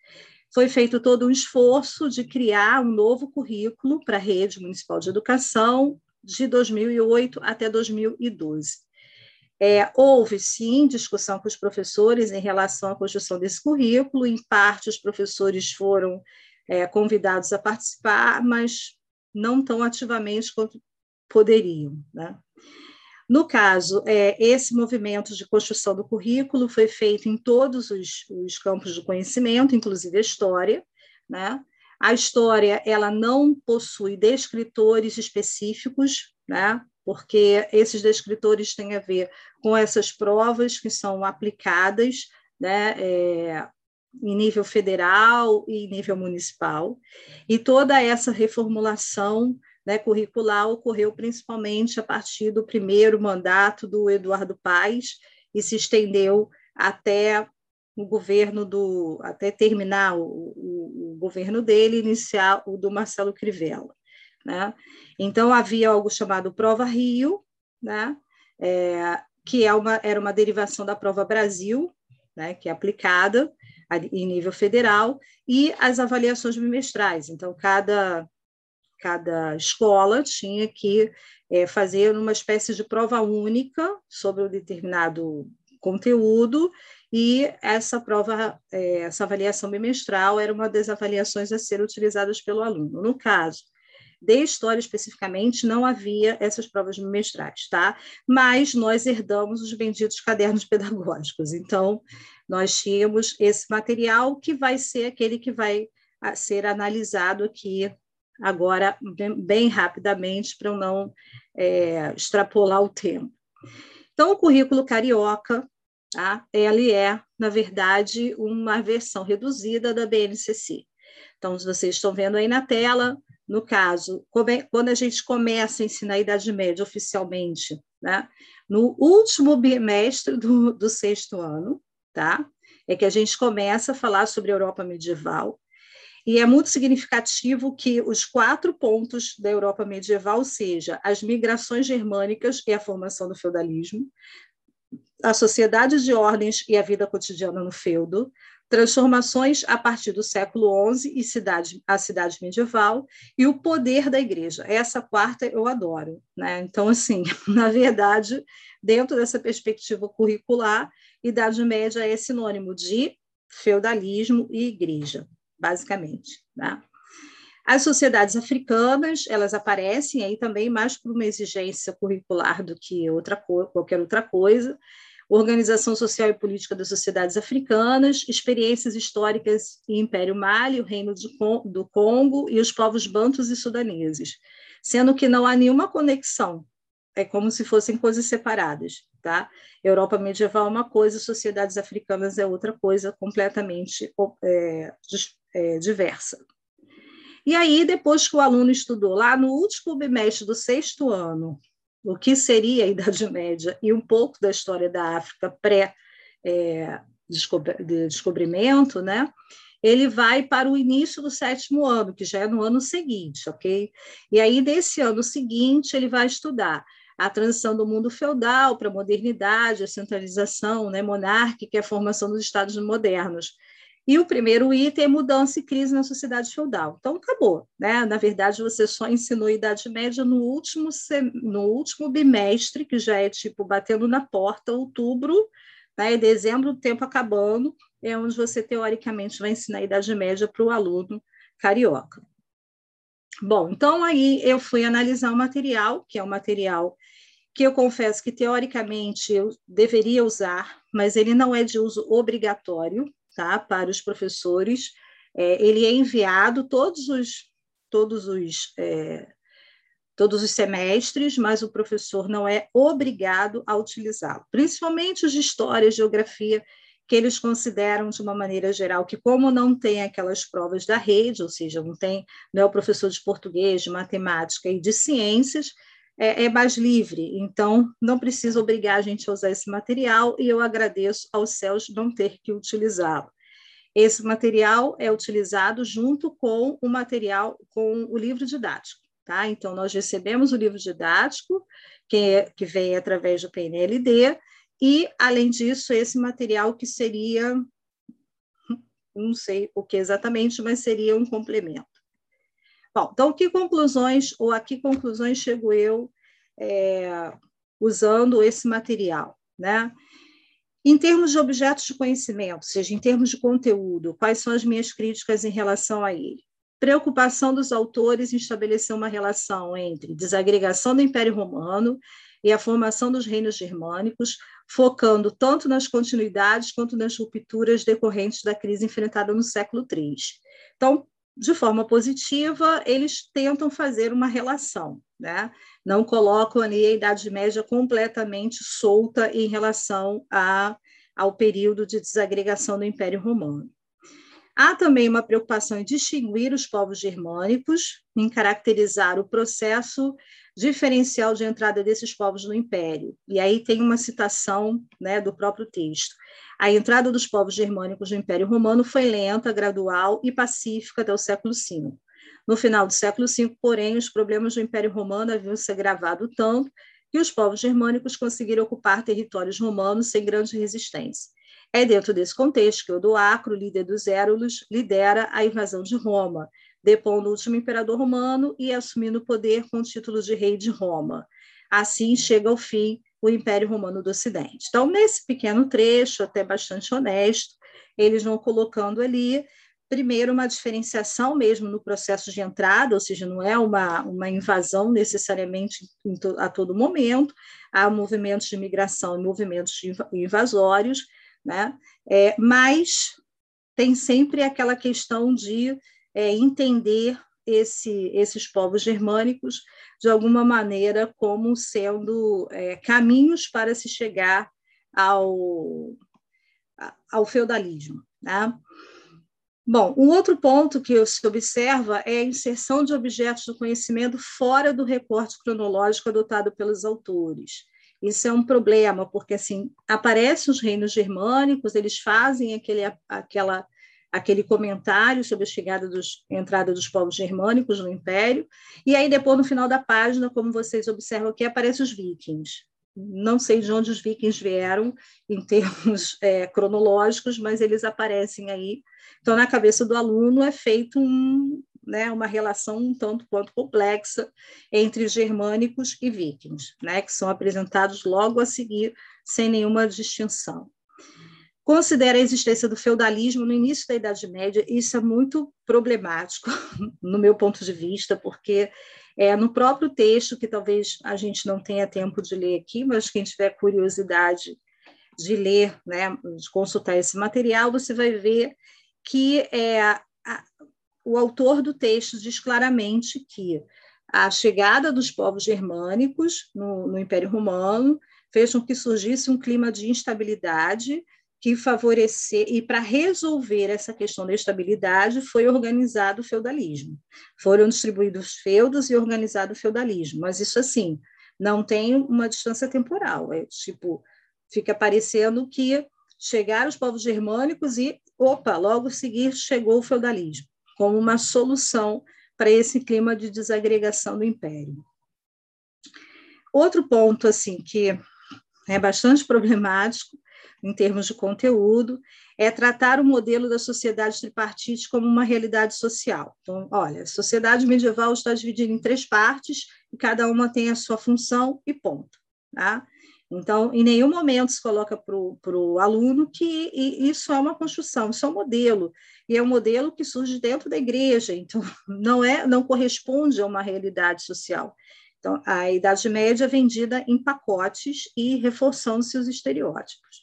Foi feito todo um esforço de criar um novo currículo para a rede municipal de educação, de 2008 até 2012. É, houve, sim, discussão com os professores em relação à construção desse currículo, em parte os professores foram é, convidados a participar, mas não tão ativamente quanto poderiam. Né? No caso, é, esse movimento de construção do currículo foi feito em todos os, os campos do conhecimento, inclusive a história, né? A história ela não possui descritores específicos, né? porque esses descritores têm a ver com essas provas que são aplicadas né, é, em nível federal e em nível municipal. E toda essa reformulação né, curricular ocorreu principalmente a partir do primeiro mandato do Eduardo Paes e se estendeu até o governo do até terminar o, o, o governo dele iniciar o do Marcelo Crivella né? então havia algo chamado prova Rio né? É, que é uma, era uma derivação da prova Brasil né? que é aplicada em nível federal e as avaliações bimestrais então cada cada escola tinha que é, fazer uma espécie de prova única sobre um determinado conteúdo e essa prova, é, essa avaliação bimestral era uma das avaliações a ser utilizadas pelo aluno. No caso de história especificamente, não havia essas provas bimestrais, tá? Mas nós herdamos os benditos cadernos *laughs* pedagógicos. Então, nós tínhamos esse material que vai ser aquele que vai ser analisado aqui agora bem, rapidamente para eu não é, extrapolar o tempo. Então, o currículo carioca, tá? ele é, na verdade, uma versão reduzida da BNCC. Então, vocês estão vendo aí na tela, no caso, quando a gente começa a ensinar a Idade Média oficialmente, né? no último bimestre do, do sexto ano, tá? é que a gente começa a falar sobre a Europa medieval, e é muito significativo que os quatro pontos da Europa medieval, seja as migrações germânicas e a formação do feudalismo, a sociedade de ordens e a vida cotidiana no feudo, transformações a partir do século XI e cidade, a cidade medieval, e o poder da igreja. Essa quarta eu adoro. Né? Então, assim, *laughs* na verdade, dentro dessa perspectiva curricular, Idade Média é sinônimo de feudalismo e igreja basicamente. Né? As sociedades africanas, elas aparecem aí também mais por uma exigência curricular do que outra qualquer outra coisa. Organização Social e Política das Sociedades Africanas, experiências históricas em Império Mali, o Reino do Congo e os povos bantos e sudaneses, sendo que não há nenhuma conexão, é como se fossem coisas separadas, tá? Europa medieval é uma coisa, sociedades africanas é outra coisa completamente é, é, diversa. E aí, depois que o aluno estudou lá no último bimestre do sexto ano, o que seria a Idade Média e um pouco da história da África pré-descobrimento, é, né? ele vai para o início do sétimo ano, que já é no ano seguinte, ok? E aí, nesse ano seguinte, ele vai estudar a transição do mundo feudal para a modernidade, a centralização né, monárquica e a formação dos estados modernos. E o primeiro item é mudança e crise na sociedade feudal. Então, acabou. Né? Na verdade, você só ensinou Idade Média no último, no último bimestre, que já é tipo batendo na porta, outubro, né? dezembro, o tempo acabando, é onde você, teoricamente, vai ensinar a Idade Média para o aluno carioca. Bom, então aí eu fui analisar o material, que é um material que eu confesso que, teoricamente, eu deveria usar, mas ele não é de uso obrigatório, tá? para os professores. É, ele é enviado todos os, todos os é, todos os semestres, mas o professor não é obrigado a utilizá-lo, principalmente os de história, geografia, que eles consideram de uma maneira geral que como não tem aquelas provas da rede, ou seja, não tem não é o professor de português, de matemática e de ciências, é, é, mais livre, então não precisa obrigar a gente a usar esse material e eu agradeço aos céus não ter que utilizá-lo. Esse material é utilizado junto com o material, com o livro didático. Tá? Então, nós recebemos o livro didático, que, é, que vem através do PNLD, e, além disso, esse material que seria, não sei o que exatamente, mas seria um complemento. Bom, então, que conclusões, ou a que conclusões chego eu é, usando esse material, né? Em termos de objetos de conhecimento, seja em termos de conteúdo, quais são as minhas críticas em relação a ele? Preocupação dos autores em estabelecer uma relação entre desagregação do Império Romano e a formação dos reinos germânicos, focando tanto nas continuidades quanto nas rupturas decorrentes da crise enfrentada no século III. Então, de forma positiva, eles tentam fazer uma relação, né? não colocam ali a Idade Média completamente solta em relação a, ao período de desagregação do Império Romano. Há também uma preocupação em distinguir os povos germânicos, em caracterizar o processo diferencial de entrada desses povos no Império. E aí tem uma citação né, do próprio texto. A entrada dos povos germânicos no Império Romano foi lenta, gradual e pacífica até o século V. No final do século V, porém, os problemas do Império Romano haviam se agravado tanto que os povos germânicos conseguiram ocupar territórios romanos sem grande resistência. É dentro desse contexto que Odoacro, líder dos Érulos, lidera a invasão de Roma, depondo o último imperador romano e assumindo o poder com o título de rei de Roma. Assim chega ao fim o Império Romano do Ocidente. Então, nesse pequeno trecho, até bastante honesto, eles vão colocando ali, primeiro, uma diferenciação mesmo no processo de entrada, ou seja, não é uma, uma invasão necessariamente a todo momento, há movimentos de migração e movimentos invasórios, né? É, mas tem sempre aquela questão de é, entender esse, esses povos germânicos de alguma maneira como sendo é, caminhos para se chegar ao, ao feudalismo. Né? Bom, um outro ponto que se observa é a inserção de objetos do conhecimento fora do recorte cronológico adotado pelos autores. Isso é um problema, porque assim aparecem os reinos germânicos, eles fazem aquele, aquela aquele comentário sobre a chegada dos entrada dos povos germânicos no Império, e aí depois no final da página, como vocês observam aqui, aparecem os vikings. Não sei de onde os vikings vieram em *laughs* termos é, cronológicos, mas eles aparecem aí. Então, na cabeça do aluno é feito um, né, uma relação um tanto quanto complexa entre germânicos e vikings, né, que são apresentados logo a seguir, sem nenhuma distinção considera a existência do feudalismo no início da Idade Média, isso é muito problemático, *laughs* no meu ponto de vista, porque é no próprio texto, que talvez a gente não tenha tempo de ler aqui, mas quem tiver curiosidade de ler, né, de consultar esse material, você vai ver que é, a, o autor do texto diz claramente que a chegada dos povos germânicos no, no Império Romano fez com que surgisse um clima de instabilidade que favorecer e para resolver essa questão da estabilidade foi organizado o feudalismo. Foram distribuídos feudos e organizado o feudalismo, mas isso assim, não tem uma distância temporal, é tipo, fica parecendo que chegaram os povos germânicos e opa, logo seguir chegou o feudalismo, como uma solução para esse clima de desagregação do império. Outro ponto assim que é bastante problemático em termos de conteúdo, é tratar o modelo da sociedade tripartite como uma realidade social. Então, olha, a sociedade medieval está dividida em três partes e cada uma tem a sua função e ponto. Tá? Então, em nenhum momento se coloca para o aluno que isso é uma construção, isso é um modelo, e é um modelo que surge dentro da igreja, então *laughs* não é, não corresponde a uma realidade social. Então, a Idade Média é vendida em pacotes e reforçando seus estereótipos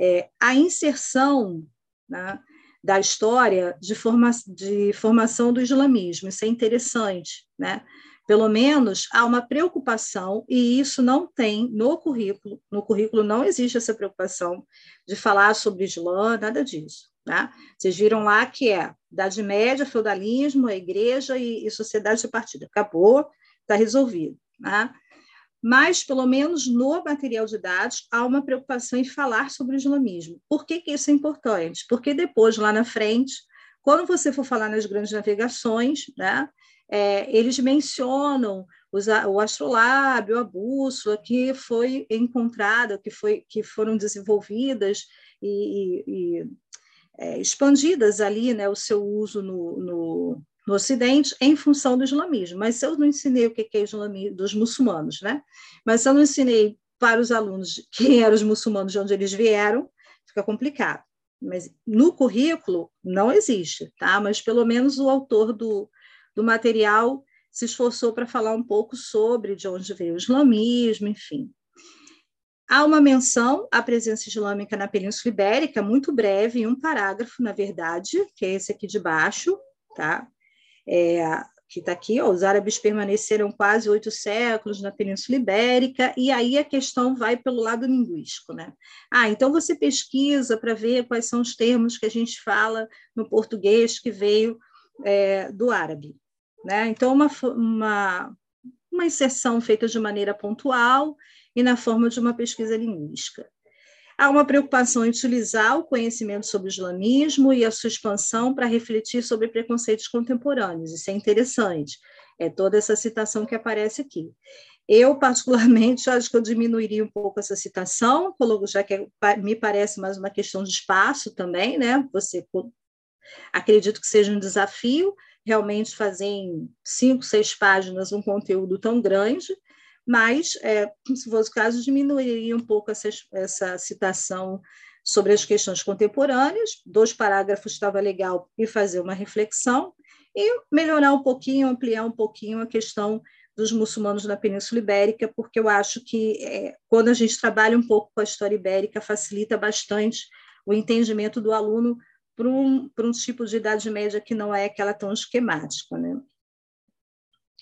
é, a inserção né, da história de, forma, de formação do islamismo. Isso é interessante, né? Pelo menos há uma preocupação, e isso não tem no currículo, no currículo não existe essa preocupação de falar sobre Islã, nada disso. Né? Vocês viram lá que é Idade Média, feudalismo, a igreja e, e sociedade de partido. Acabou, está resolvido. Né? Mas, pelo menos no material didático, há uma preocupação em falar sobre o islamismo. Por que, que isso é importante? Porque depois, lá na frente, quando você for falar nas grandes navegações, né, é, eles mencionam os, o astrolábio, a bússola, que foi encontrada, que, foi, que foram desenvolvidas e, e, e é, expandidas ali, né, o seu uso no, no no Ocidente em função do islamismo. Mas se eu não ensinei o que é islamismo dos muçulmanos, né? Mas se eu não ensinei para os alunos *laughs* quem eram os muçulmanos de onde eles vieram, fica complicado. Mas no currículo não existe, tá? Mas pelo menos o autor do, do material se esforçou para falar um pouco sobre de onde veio o islamismo, enfim. Há uma menção à presença islâmica na Península Ibérica, muito breve, em um parágrafo, na verdade, que é esse aqui de baixo, tá? É, que está aqui, ó, os árabes permaneceram quase oito séculos na Península Ibérica, e aí a questão vai pelo lado linguístico. Né? Ah, então você pesquisa para ver quais são os termos que a gente fala no português que veio é, do árabe. Né? Então, uma, uma, uma inserção feita de maneira pontual e na forma de uma pesquisa linguística. Há uma preocupação em utilizar o conhecimento sobre o islamismo e a sua expansão para refletir sobre preconceitos contemporâneos. Isso é interessante. É toda essa citação que aparece aqui. Eu, particularmente, *laughs* acho que eu diminuiria um pouco essa citação, já que é, me parece mais uma questão de espaço também, né? Você acredito que seja um desafio realmente fazer em cinco, seis páginas um conteúdo tão grande, mas, é, se fosse o caso, diminuiria um pouco essa, essa citação sobre as questões contemporâneas, dois parágrafos estava legal e fazer uma reflexão, e melhorar um pouquinho, ampliar um pouquinho a questão dos muçulmanos na Península Ibérica, porque eu acho que é, quando a gente trabalha um pouco com a história ibérica, facilita bastante o entendimento do aluno para um, um tipo de idade média que não é aquela tão esquemática. Né?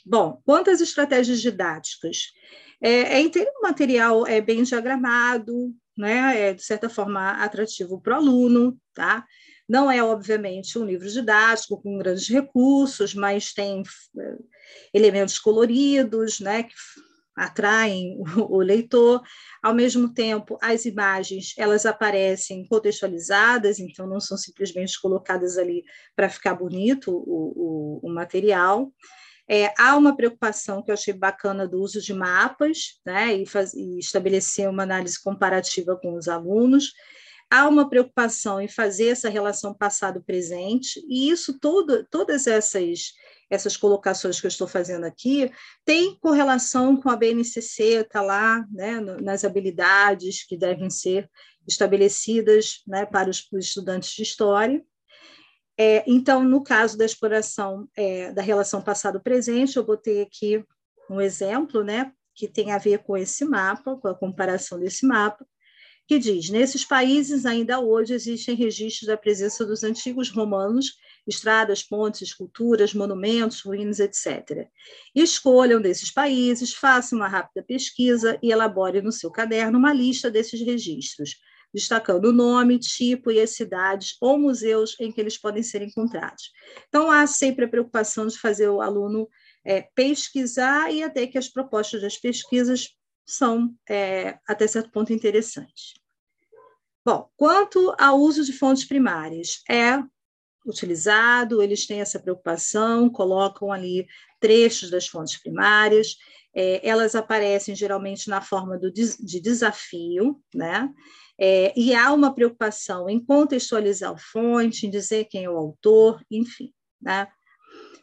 Bom, quanto às estratégias didáticas, é, é o material é bem diagramado, né? é de certa forma atrativo para o aluno, tá? Não é, obviamente, um livro didático com grandes recursos, mas tem é, elementos coloridos, né, que atraem *laughs* o, o leitor. Ao mesmo tempo, as imagens elas aparecem contextualizadas, então não são simplesmente colocadas ali para ficar bonito o, o, o material. É, há uma preocupação que eu achei bacana do uso de mapas, né, e, faz, e estabelecer uma análise comparativa com os alunos. Há uma preocupação em fazer essa relação passado-presente, e isso todas essas, essas colocações que eu estou fazendo aqui têm correlação com a BNCC, está lá né, nas habilidades que devem ser estabelecidas né, para os, os estudantes de história. É, então, no caso da exploração é, da relação passado-presente, eu botei aqui um exemplo, né, que tem a ver com esse mapa, com a comparação desse mapa, que diz: nesses países ainda hoje existem registros da presença dos antigos romanos, estradas, pontes, esculturas, monumentos, ruínas, etc. Escolham desses países, façam uma rápida pesquisa e elabore no seu caderno uma lista desses registros destacando o nome, tipo e as cidades ou museus em que eles podem ser encontrados. Então, há sempre a preocupação de fazer o aluno é, pesquisar e até que as propostas das pesquisas são, é, até certo ponto, interessantes. Bom, quanto ao uso de fontes primárias, é utilizado, eles têm essa preocupação, colocam ali trechos das fontes primárias, é, elas aparecem geralmente na forma do, de desafio, né? É, e há uma preocupação em contextualizar a fonte, em dizer quem é o autor, enfim. Né?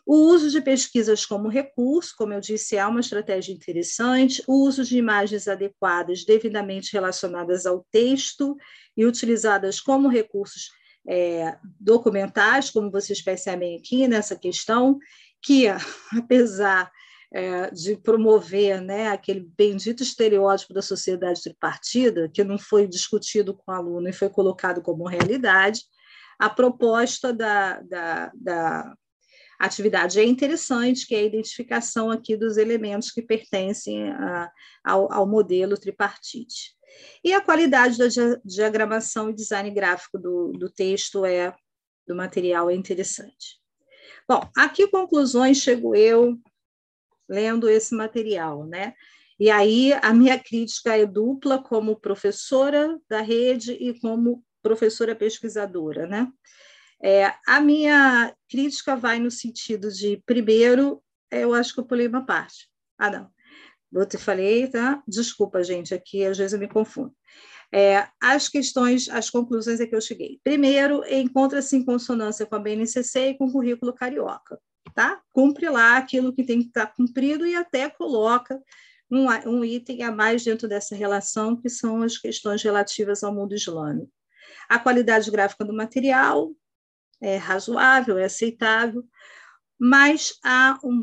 O uso de pesquisas como recurso, como eu disse, é uma estratégia interessante. O uso de imagens adequadas, devidamente relacionadas ao texto e utilizadas como recursos é, documentais, como vocês percebem aqui nessa questão, que, *laughs* apesar é, de promover né, aquele bendito estereótipo da sociedade tripartida, que não foi discutido com o aluno e foi colocado como realidade, a proposta da, da, da atividade é interessante, que é a identificação aqui dos elementos que pertencem a, ao, ao, modelo tripartite. E a qualidade da diagramação e design gráfico do, do texto é do material é interessante. Bom, aqui conclusões chego eu lendo esse material, né? E aí a minha crítica é dupla como professora da rede e como professora pesquisadora, né? É, a minha crítica vai no sentido de, primeiro, eu acho que eu pulei uma parte. Ah, não. Eu te falei, tá? Desculpa, gente, aqui às vezes eu me confundo. É, as questões, as conclusões é que eu cheguei. Primeiro, encontra-se em consonância com a BNCC e com o currículo carioca tá? Cumpre lá aquilo que tem que estar cumprido e até coloca um, um item a mais dentro dessa relação, que são as questões relativas ao mundo islâmico. A qualidade gráfica do material é razoável, é aceitável, mas há um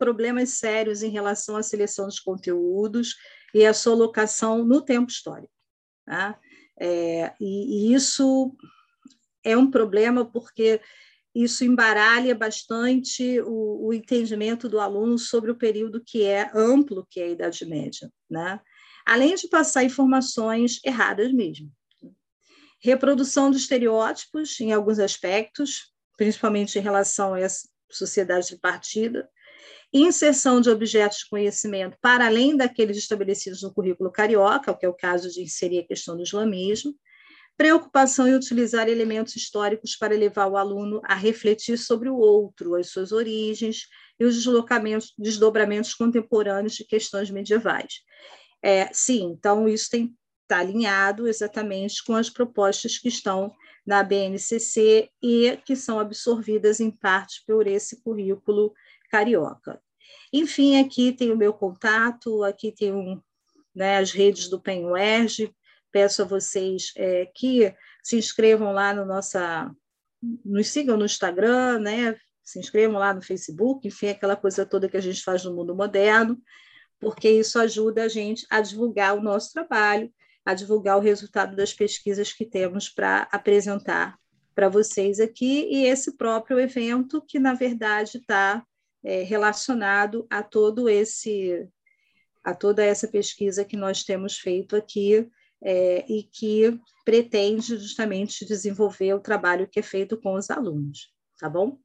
problemas sérios em relação à seleção dos conteúdos e a sua locação no tempo histórico. Tá? É, e, e isso é um problema porque isso embaralha bastante o, o, entendimento do aluno sobre o período que é amplo, que é a Idade Média, né? além de passar informações erradas mesmo. Reprodução dos estereótipos em alguns aspectos, principalmente em relação a essa sociedade de partida, inserção de objetos de conhecimento para além daqueles estabelecidos no currículo carioca, que é o caso de inserir a questão do islamismo, preocupação em utilizar elementos históricos para levar o aluno a refletir sobre o outro, as suas origens e os deslocamentos, desdobramentos contemporâneos de questões medievais. É, sim, então isso está alinhado exatamente com as propostas que estão na BNCC e que são absorvidas em parte por esse currículo carioca. Enfim, aqui tem o meu contato, aqui tem um, né, as redes do PENUERG, peço a vocês é, que se inscrevam lá no nossa, nos sigam no Instagram, né, se inscrevam lá no Facebook, enfim, aquela coisa toda que a gente faz no mundo moderno, porque isso ajuda a gente a divulgar o nosso trabalho, a divulgar o resultado das pesquisas que temos para apresentar para vocês aqui, e esse próprio evento, que na verdade está é, relacionado a todo esse a toda essa pesquisa que nós temos feito aqui é, e que pretende justamente desenvolver o trabalho que é feito com os alunos, tá bom?